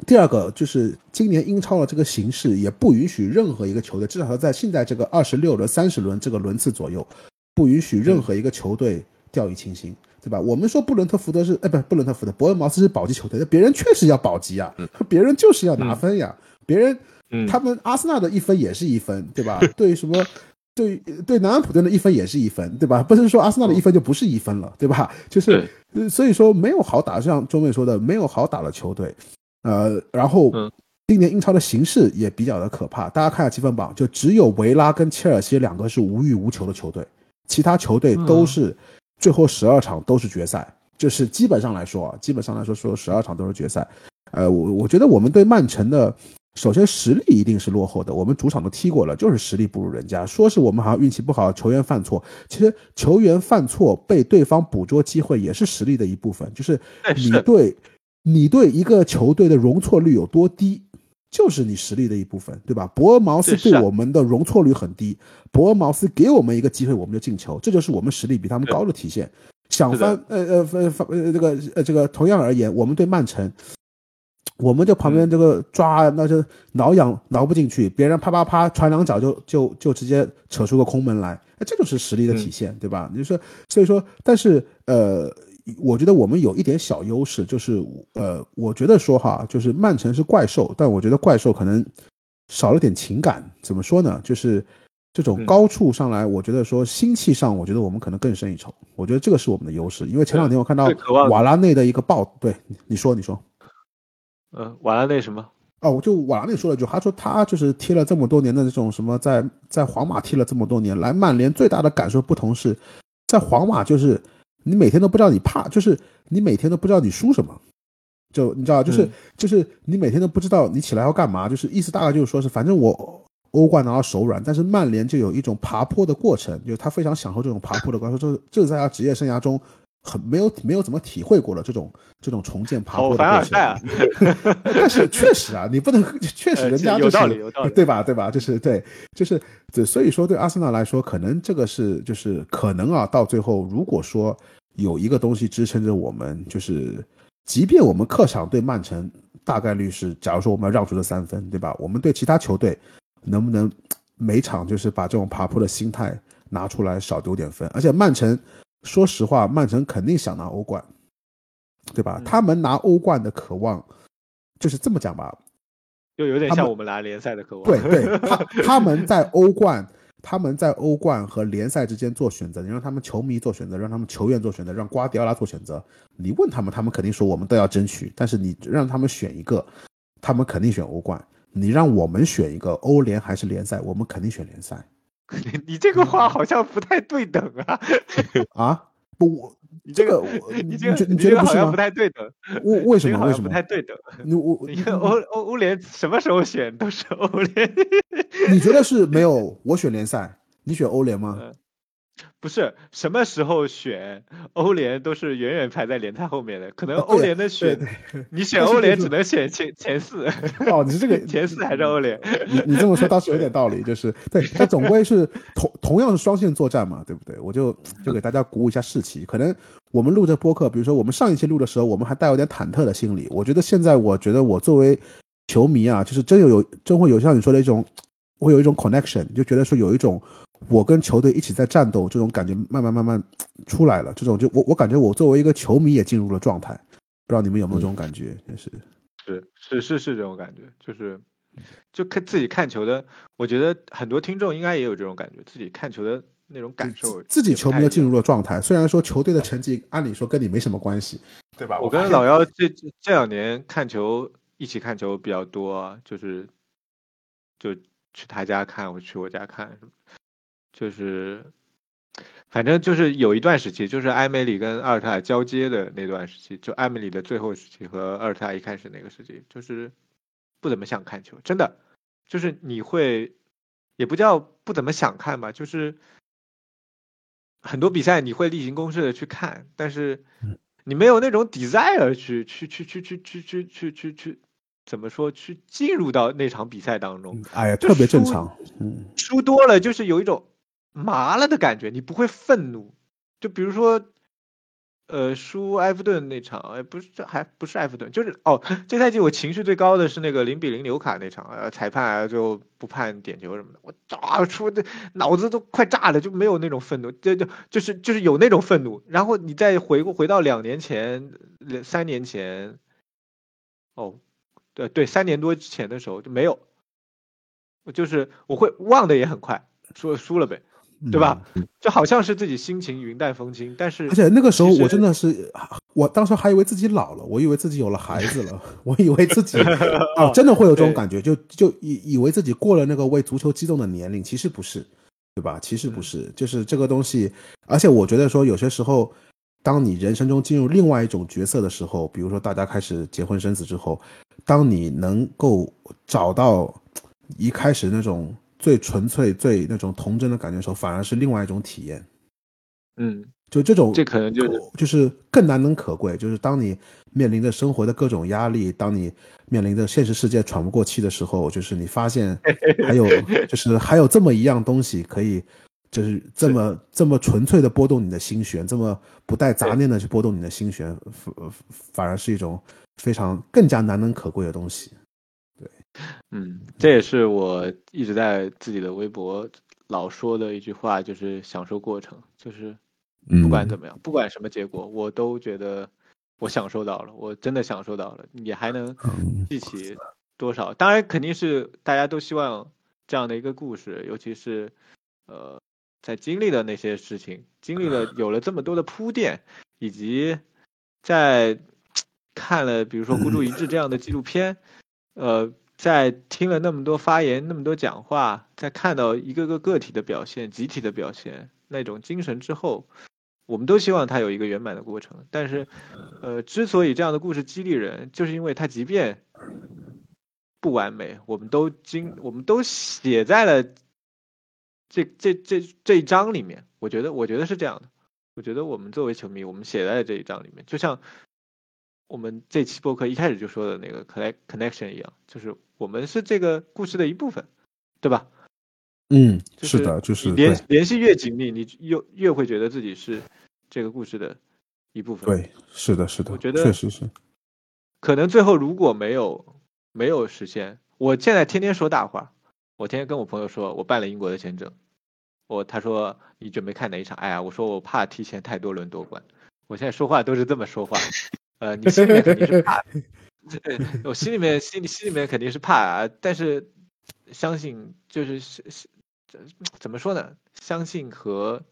第二个就是今年英超的这个形势也不允许任何一个球队，至少在现在这个二十六轮、三十轮这个轮次左右，不允许任何一个球队掉以轻心，对吧？我们说布伦特福德是，哎，不，布伦特福德，伯恩茅斯是保级球队，那别人确实要保级啊，别人就是要拿分呀，别人嗯，他们阿森纳的一分也是一分，对吧？对什么？对对，南安普顿的一分也是一分，对吧？不是说阿森纳的一分就不是一分了，对吧？就是，呃所以说没有好打，像周妹说的，没有好打的球队。呃，然后嗯今年英超的形势也比较的可怕，大家看下积分榜，就只有维拉跟切尔西两个是无欲无求的球队，其他球队都是最后十二场都是决赛，就是基本上来说啊，基本上来说说十二场都是决赛。呃，我我觉得我们对曼城的。首先，实力一定是落后的。我们主场都踢过了，就是实力不如人家。说是我们好像运气不好，球员犯错，其实球员犯错被对方捕捉机会也是实力的一部分。就是你对，你对一个球队的容错率有多低，就是你实力的一部分，对吧？博尔茅斯对我们的容错率很低，博尔茅斯给我们一个机会，我们就进球，这就是我们实力比他们高的体现。想翻，呃呃翻翻呃这个呃这个，同样而言，我们对曼城。我们就旁边这个抓，那就挠痒挠不进去，别人啪啪啪传两脚就就就直接扯出个空门来，哎，这就是实力的体现，对吧？你说，所以说，但是呃，我觉得我们有一点小优势，就是呃，我觉得说哈，就是曼城是怪兽，但我觉得怪兽可能少了点情感。怎么说呢？就是这种嗯高处上来，我觉得说心气上，我觉得我们可能更胜一筹。我觉得这个是我们的优势，因为前两天我看到瓦拉内的一个报，对你说，你说。嗯，瓦拉内什么，哦，我就瓦拉内说了一句，他说他就是踢了这么多年的这种什么，在在皇马踢了这么多年，来曼联最大的感受不同是，在皇马就是你每天都不知道你怕，就是你每天都不知道你输什么，就你知道，就是、嗯。就是你每天都不知道你起来要干嘛，就是意思大概就是说是，反正我欧冠拿到手软，但是曼联就有一种爬坡的过程，就是他非常享受这种爬坡的过程，这这是在他职业生涯中很没有没有怎么体会过了这种这种重建爬坡的过程。但是确实啊，你不能确实呃人家就是、有道理有道理对吧？对吧？就是对，就是对，所以说对阿森纳来说，可能这个是就是可能啊，到最后如果说有一个东西支撑着我们，就是即便我们客场对曼城大概率是，假如说我们要让出这三分，对吧？我们对其他球队能不能 每场就是把这种爬坡的心态拿出来，少丢点分？而且曼城，说实话，曼城肯定想拿欧冠，对吧？嗯他们拿欧冠的渴望，就是这么讲吧，就有点像我们拿联赛的渴望。对对，他他们在欧冠，他们在欧冠和联赛之间做选择，你让他们球迷做选择，让他们球员做选择，让瓜迪奥拉做选择。你问他们，他们肯定说我们都要争取，但是你让他们选一个，他们肯定选欧冠。你让我们选一个欧联还是联赛，我们肯定选联赛 你你这个话好像不太对等啊！啊！不，我 你这个个我你这个你觉你这个好像不？太对等，为为什么？为什么？不太对等。你我你看欧欧欧联什么时候选都是欧联，你觉得是没有？我选联赛，你选欧联吗？嗯不是什么时候选欧联都是远远排在联赛后面的，可能欧联的选对你 选欧联只能选前前四，哦，你是这个前四还是欧联？你你这么说倒是有点道理，就是对，但总归是同同样是双线作战嘛，对不对？我就就给大家鼓舞一下士气。可能我们录这播客，比如说我们上一期录的时候，我们还带有点忐忑的心理。我觉得现在，我觉得我作为球迷啊，就是真有有真会有像你说的一种，会有一种 connection，就觉得说有一种我跟球队一起在战斗这种感觉，慢慢慢慢出来了。这种就我我感觉我作为一个球迷也进入了状态，不知道你们有没有这种感觉？就是是是是是这种感觉，就是就看自己看球的，我觉得很多听众应该也有这种感觉，自己看球的那种感受，自己球迷都进入了。状态，虽然说球队的成绩按理说跟你没什么关系，对吧？我跟老姚这这这两年看球一起看球比较多啊，就是就去他家看，我去我家看，就是反正就是有一段时期，就是埃梅里跟阿尔特塔交接的那段时期，就埃梅里的最后时期和阿尔特塔一开始那个时期，就是不怎么想看球，真的，就是你会也不叫不怎么想看吧，就是很多比赛你会例行公事的去看，但是你没有那种 desire 去去去去去去去去去去怎么说去进入到那场比赛当中，哎呀，特别正常，嗯，输多了就是有一种麻了的感觉，你不会愤怒。就比如说，呃，输埃弗顿那场，哎，不是，这还不是埃弗顿，就是哦，这赛季我情绪最高的是那个零比零纽卡那场，呃，裁判就不判点球什么的，我炸出的脑子都快炸了，就没有那种愤怒，就就就是就是有那种愤怒，然后你再回过回到两年前、两三年前，哦，对对，三年多之前的时候就没有，就是我会忘的也很快，说输了呗，对吧？就好像是自己心情云淡风轻，但是而且那个时候我真的是，我当时还以为自己老了，我以为自己有了孩子了，我以为自己 啊，真的会有这种感觉，就就以以为自己过了那个为足球激动的年龄，其实不是，对吧？其实不是，就是这个东西，而且我觉得说有些时候。当你人生中进入另外一种角色的时候，比如说大家开始结婚生子之后，当你能够找到一开始那种最纯粹、最那种童真的感觉的时候，反而是另外一种体验。嗯，就这种，这可能就是就是更难能可贵。就是当你面临着生活的各种压力，当你面临着现实世界喘不过气的时候，就是你发现 还有，就是还有这么一样东西可以，就是这么这么纯粹的拨动你的心弦，这么不带杂念的去拨动你的心弦，反反而是一种非常更加难能可贵的东西。嗯，这也是我一直在自己的微博老说的一句话，就是享受过程，就是嗯，不管怎么样，不管什么结果，我都觉得我享受到了，我真的享受到了。你还能嗯记起多少？当然，肯定是大家都希望这样的一个故事，尤其是呃，在经历了那些事情，经历了 有了这么多的铺垫，以及在 看了比如说《孤注一掷》这样的纪录片，呃，在听了那么多发言、那么多讲话，在看到一个个个体的表现、集体的表现那种精神之后，我们都希望它有一个圆满的过程。但是，呃，之所以这样的故事激励人，就是因为它即便不完美，我们都经我们都写在了这这这这一章里面。我觉得，我觉得是这样的。我觉得我们作为球迷，我们写在这一章里面，就像我们这期播客一开始就说的那个 connect connection 一样，就是我们是这个故事的一部分，对吧？嗯，是的，就是联联系越紧密，你越越会觉得自己是这个故事的一部分。，对，是的，是的，我觉得确实是，可能最后如果没有没有实现，我现在天天说大话，我天天跟我朋友说我办了英国的签证，我他说你准备看哪一场？哎呀，我说我怕提前太多轮夺冠，我现在说话都是这么说话，呃，你心里面肯定是怕，我心里面心里心里面肯定是怕啊，但是相信就是是是怎么说呢？相信和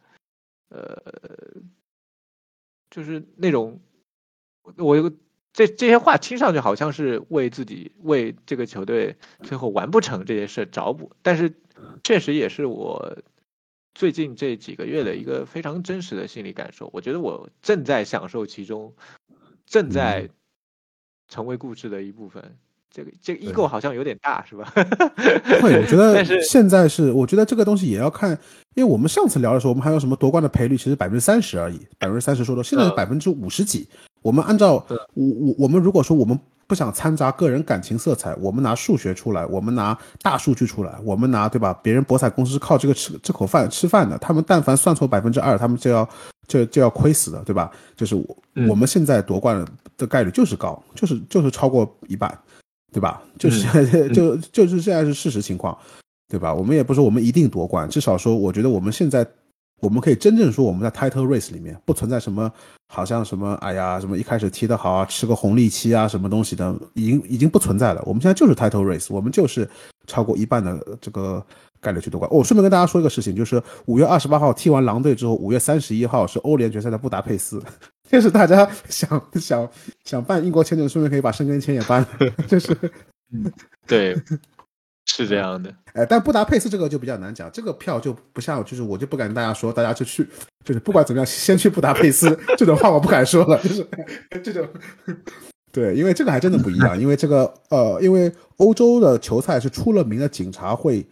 呃，就是那种我有个这这些话听上去好像是为自己为这个球队最后完不成这些事找补，但是确实也是我最近这几个月的一个非常真实的心理感受。我觉得我正在享受其中，正在成为故事的一部分。这个这个对 ego 好像有点大，是吧？会，我觉得现在是，我觉得这个东西也要看，因为我们上次聊的时候，我们还有什么夺冠的赔率，其实百分之三十而已，百分之三十说的，现在是嗯百分之五十几。我们按照我我我们如果说我们不想掺杂个人感情色彩，我们拿数学出来，我们拿大数据出来，我们拿对吧？别人博彩公司是靠这个吃这口饭吃饭的，他们但凡算错百分之二，他们就要就就要亏死的，对吧？就是我、嗯我们现在夺冠的概率就是高，就是就是超过一半。对吧？就是、就就是现在是事实情况，对吧？我们也不是说我们一定夺冠，至少说，我觉得我们现在我们可以真正说我们在 title race 里面不存在什么好像什么哎呀什么一开始踢得好啊，吃个红利期啊什么东西的，已经已经不存在了。我们现在就是 title race，我们就是超过一半的这个概率去夺冠。哦，顺便跟大家说一个事情，就是五月二十八号踢完狼队之后，五月三十一号是欧联决赛的布达佩斯。就是大家想想想办英国签证，顺便可以把申根签也办了，就是对，是这样的。哎，但布达佩斯这个就比较难讲，这个票就不像，就是我就不敢跟大家说，大家就去，就是不管怎么样，先去布达佩斯 这种话我不敢说了，就是这种。对，因为这个还真的不一样，因为这个呃，因为欧洲的球赛是出了名的警察会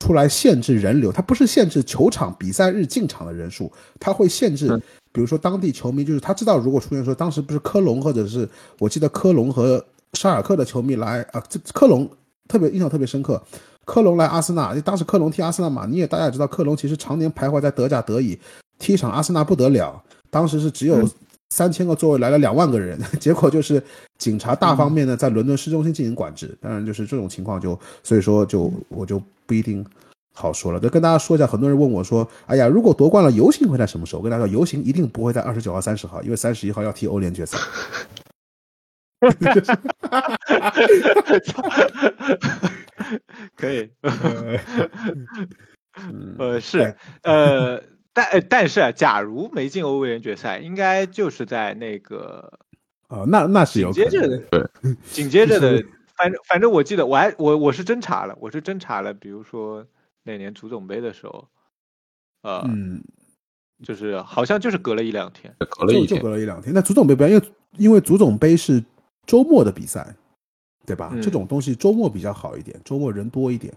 出来限制人流，它不是限制球场比赛日进场的人数，它会限制，比如说当地球迷，就是他知道如果出现说当时不是科隆或者是我记得科隆和沙尔克的球迷来啊，这科隆特别印象特别深刻，科隆来阿森纳，当时科隆踢阿森纳嘛，你也大家也知道，科隆其实常年徘徊在德甲德乙，踢一场阿森纳不得了，当时是只有三千个座位来了两万个人，结果就是警察大方面呢在伦敦市中心进行管制，当然就是这种情况就所以说就我就不一定。好说了，就跟大家说一下，很多人问我说：“哎呀，如果夺冠了，游行会在什么时候？”我跟大家说，游行一定不会在二十九号、三十号，因为三十一号要踢欧联决赛。可以，嗯 呃，是，呃，但呃但是啊，假如没进欧联决赛，应该就是在那个啊，那那是有接着的，对紧接着的，反正反正我记得，我还我我是真查了，我是真查了，比如说那年足总杯的时候，呃，嗯，就是好像就是隔了一两天，隔了一天，隔了一两天。那足总杯不一样，因为因为足总杯是周末的比赛，对吧？嗯。这种东西周末比较好一点，周末人多一点，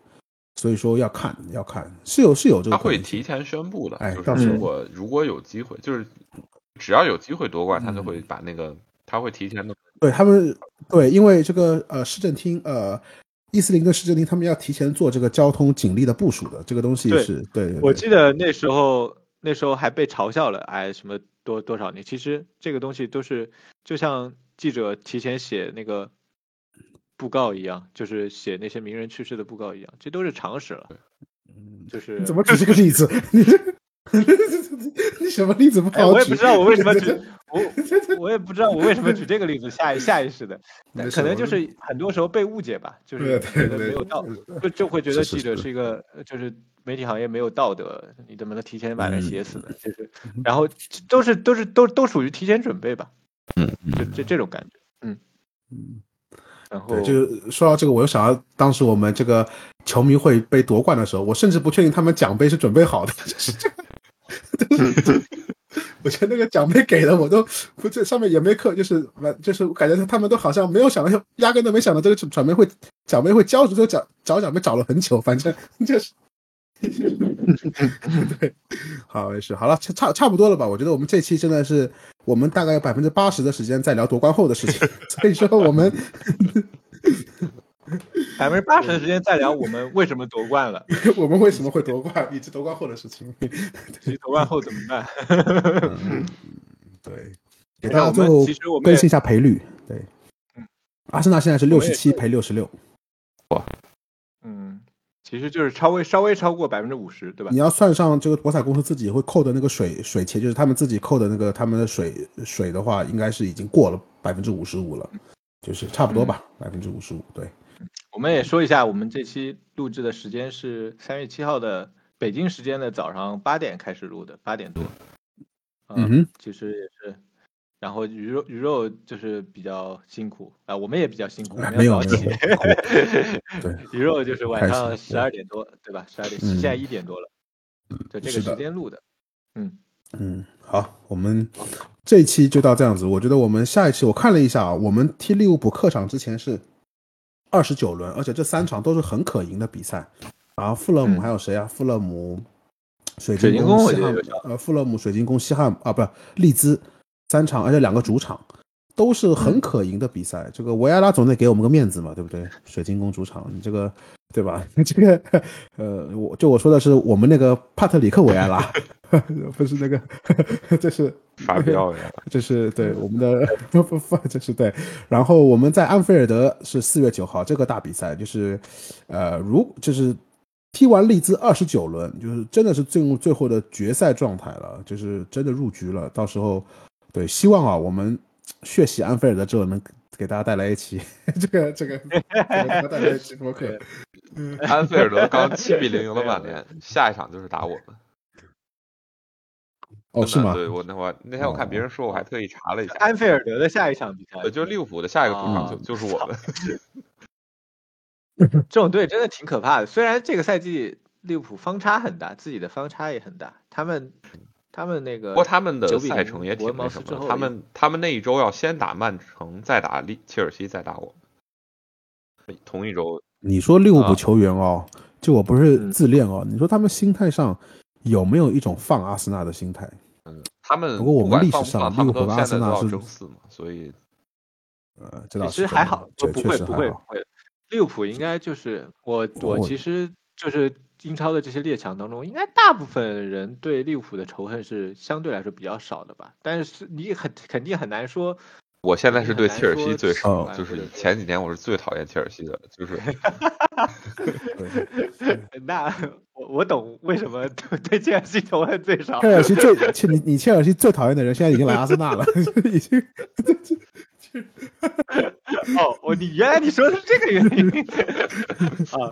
所以说要看要看，是有是有这个他会提前宣布的，就哎到时候。我如果如果有机会，就是只要有机会夺冠，他就嗯会把那个他会提前的对他们对，因为这个呃市政厅呃。伊斯林跟市政厅他们要提前做这个交通警力的部署的，这个东西对是对对。我记得那时候那时候还被嘲笑了，哎，什么多多少年，其实这个东西都是就像记者提前写那个布告一样，就是写那些名人去世的布告一样，这都是常识了。就是怎么举这个例子？你这 你什么例子不哎，好举？我也不知道我为什么举 我，我也不知道我为什么举这个例子，下意下意识的，可能就是很多时候被误解吧，就是对觉得没有道，对就就会觉得记者是一个呃就是媒体行业没有道德，你怎么能提前把人写死呢？嗯就是，然后都是都是都都属于提前准备吧，嗯就这这种感觉，嗯嗯，然后对，就是说到这个，我又想到当时我们这个球迷会被夺冠的时候，我甚至不确定他们奖杯是准备好的，就是这个。我觉得那个奖杯给的我都不，这上面也没刻，就是完，就是我感觉他们都好像没有想到，压根都没想到这个奖杯会奖杯会交出，就奖找奖杯找了很久，反正就是。对，好没事，好了，差差差不多了吧？我觉得我们这期真的是，我们大概有百分之八十的时间在聊夺冠后的事情，所以说我们 百分之八十的时间在聊我们为什么夺冠了，我们为什么会夺冠，以及夺冠后的事情。以及夺冠后怎么办？嗯，对，给大家最后其实我们更新一下赔率。对嗯，阿森纳现在是六十七赔六十六，嗯，其实就是稍微稍微超过百分之五十，对吧你？要算上这个博彩公司自己会扣的那个水水钱，就是他们自己扣的那个他们的水水的话，应该是已经过了百分之五十五了，就是差不多吧，百分之五十五。对，我们也说一下，我们这期录制的时间是三月七号的北京时间的早上八点开始录的，八点多。嗯哼，其实也是，然后鱼肉鱼肉就是比较辛苦啊、我们也比较辛苦，没有要早起。对，鱼肉就是晚上心十二点多，对吧？十二点，嗯现在一点多了，就这个时间录的。嗯嗯，好，我们这一期就到这样子。我觉得我们下一期我看了一下啊，我们踢利物浦客场之前是二十九轮，而且这三场都是很可赢的比赛。然后富勒姆嗯还有谁啊？富勒姆、水水晶晶宫西汉呃，富勒姆、水晶宫、西汉啊，不是利兹三场，而且两个主场都是很可赢的比赛。这个维埃拉总得给我们个面子嘛，对不对？水晶宫主场，你这个对吧？这个呃，我就我说的是我们那个帕特里克维埃拉，不是那个，这是法比奥呀，这是对我们的不不不，这是对。然后我们在安菲尔德是四月九号这个大比赛，就是呃，如就是踢完利兹二十九轮，就是真的是进入最后的决赛状态了，就是真的入局了。到时候对，希望啊，我们血洗安菲尔德之后能给大家带来一期 这个这个给大家带来一期播客。安菲尔德刚七比零赢了曼联，下一场就是打我们。哦，是吗？对我那我那天我看别人说，我还特意查了一下，安菲尔德的下一场比赛呃，，就是利物浦的下一个主场啊就就是我们。这种队真的挺可怕的。虽然这个赛季利物浦方差很大，自己的方差也很大，他们他们那个不过他们的9比0赛程也挺那什么他们他们那一周要先打曼城，再打利切尔西，再打我们，同一周。你说利物浦啊球员哦，就我不是嗯自恋哦，你说他们心态上有没有一种放阿森纳的心态？嗯，他们不过我们历史上他们利物浦和阿都现在都要森纳是争四嘛，所以呃，这倒其实还好，这确不不会不。会不会。利物浦应该就是我我我其实就是英超的这些列强当中，应该大部分人对利物浦的仇恨是相对来说比较少的吧。但是你很肯定很难说，我现在是对切尔西最少，就是前几年我是最讨厌切尔西的，就是 那我我懂为什么对对切尔西仇恨最少。切尔西最 切你你切尔西最讨厌的人现在已经来阿森纳了，已经 哦，我你原来你说的是这个原因 啊，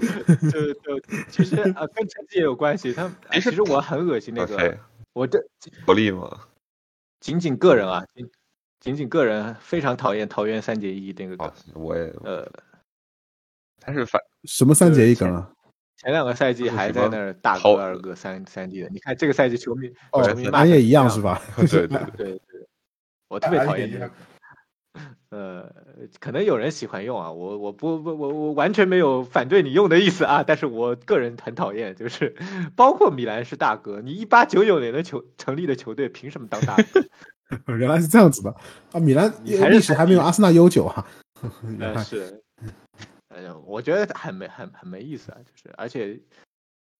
就就其实啊跟成绩也有关系。他啊其实我很恶心那个我这不利吗，仅仅个人啊，仅仅仅个人非常讨厌桃园三结义那个梗哦，我也，呃，他是反什么三结义梗啊？前两个赛季还在那儿大好哥二哥三三 D 的，你看这个赛季球迷哦球迷，骂也一样是吧？对 对对，对对，我特别讨厌这个。呃，可能有人喜欢用啊，我我不不我我完全没有反对你用的意思啊，但是我个人很讨厌，就是包括米兰是大哥，你一八九九年的球成立的球队凭什么当大哥？原来是这样子的啊！米兰你还是历史还没有阿森纳悠久啊。呃，是，哎呀，我觉得很没很很没意思啊，就是而且，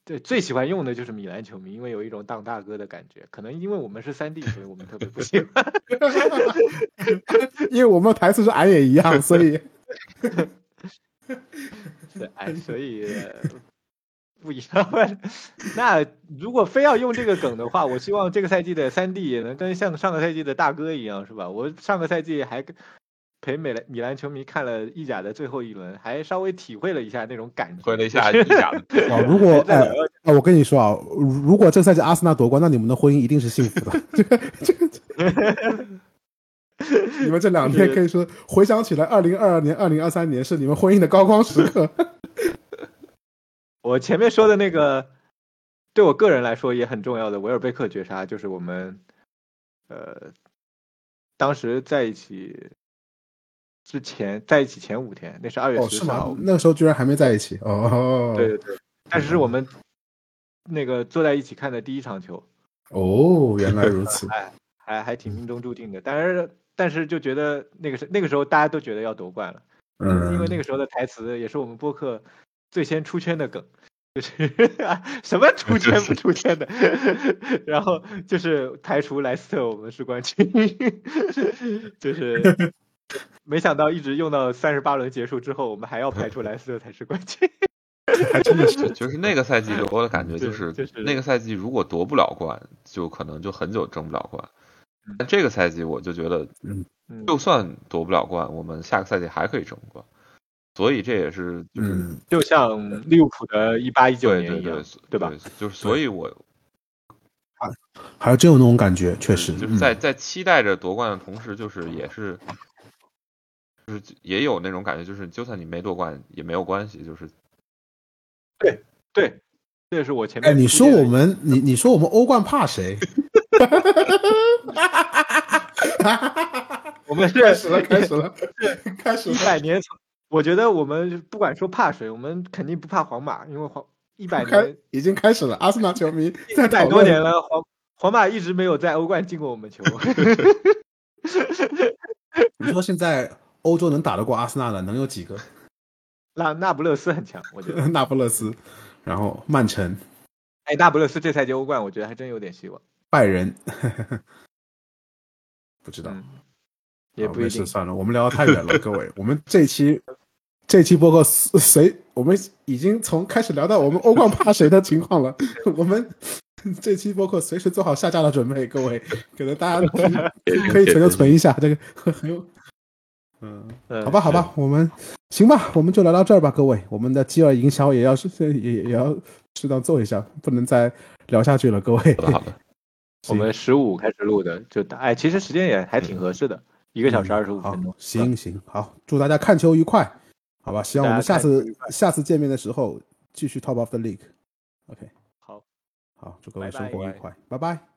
对最喜欢用的就是米兰球迷，因为有一种当大哥的感觉，可能因为我们是三 D，所以我们特别不喜欢。因为我们的台词是俺也一样，所以 对，哎，所以，呃不一样。那如果非要用这个梗的话，我希望这个赛季的三 D 也能跟像上个赛季的大哥一样，是吧？我上个赛季还跟陪美兰米兰球迷看了意甲的最后一轮，还稍微体会了一下那种感觉。会了一下意甲的，啊，如果在哎，啊，我跟你说啊，如果这赛季阿森纳夺冠，那你们的婚姻一定是幸福的。这 个这个，你们这两天可以说回想起来，二零二二年、二零二三年是你们婚姻的高光时刻。我前面说的那个，对我个人来说也很重要的维尔贝克绝杀，就是我们呃当时在一起之前在一起前五天，那是二月十四号吗？，那个时候居然还没在一起哦。对对对，但是是我们那个坐在一起看的第一场球，哦，原来如此。还还还挺命中注定的。但是但是就觉得那个是那个时候大家都觉得要夺冠了，嗯，因为那个时候的台词也是我们播客最先出圈的梗，就是 什么出圈不出圈的，然后就是排除莱斯特我们是冠军，就是 没想到一直用到三十八轮结束之后，我们还要排除莱斯特才是冠军。还真的是。就是那个赛季给我的感觉就是，就是那个赛季如果夺不了冠，就可能就很久争不了冠。但这个赛季我就觉得，嗯就算夺不了冠，我们下个赛季还可以争冠。所以这也是就是、嗯，就像利物浦的一八一九对对对年一样，对吧？？就是所以我还真有那种感觉，确实。就是在在期待着夺冠的同时，就是也是。就是也有那种感觉，就是就算你没夺冠也没有关系，就是对对，这是我前哎，面。你说我们，你你说我们欧冠怕谁？我们是开始了，开始了，开始一了。百年，我觉得我们不管说怕谁，我们肯定不怕皇马，因为皇一百开年已经开始了，阿森纳球迷在一百多年了，皇皇马一直没有在欧冠进过我们球。你说现在欧洲能打得过阿森纳的能有几个？那那不勒斯很强，我觉得。那不勒斯，然后曼城、哎，那不勒斯这赛季欧冠，我觉得还真有点希望。拜仁，不知道，嗯，也不一定。算了，我们聊得太远了，各位，我们这期这期播客谁？我们已经从开始聊到我们欧冠怕谁的情况了，我们。这期播客随时做好下架的准备，各位，可能大家可以存就存一下，这个很有，嗯，嗯好吧，好吧，我们行吧，我们就聊到这儿吧，各位，我们的饥饿营销也要是也也要适当做一下，不能再聊下去了，各位。好的好的，我们十五开始录的，就打哎，其实时间也还挺合适的，一个小时二十五分钟。，行行，好，祝大家看球愉快，好吧？希望我们下次下次见面的时候继续 top of the league。OK，好。好，祝各位生活愉快，拜拜。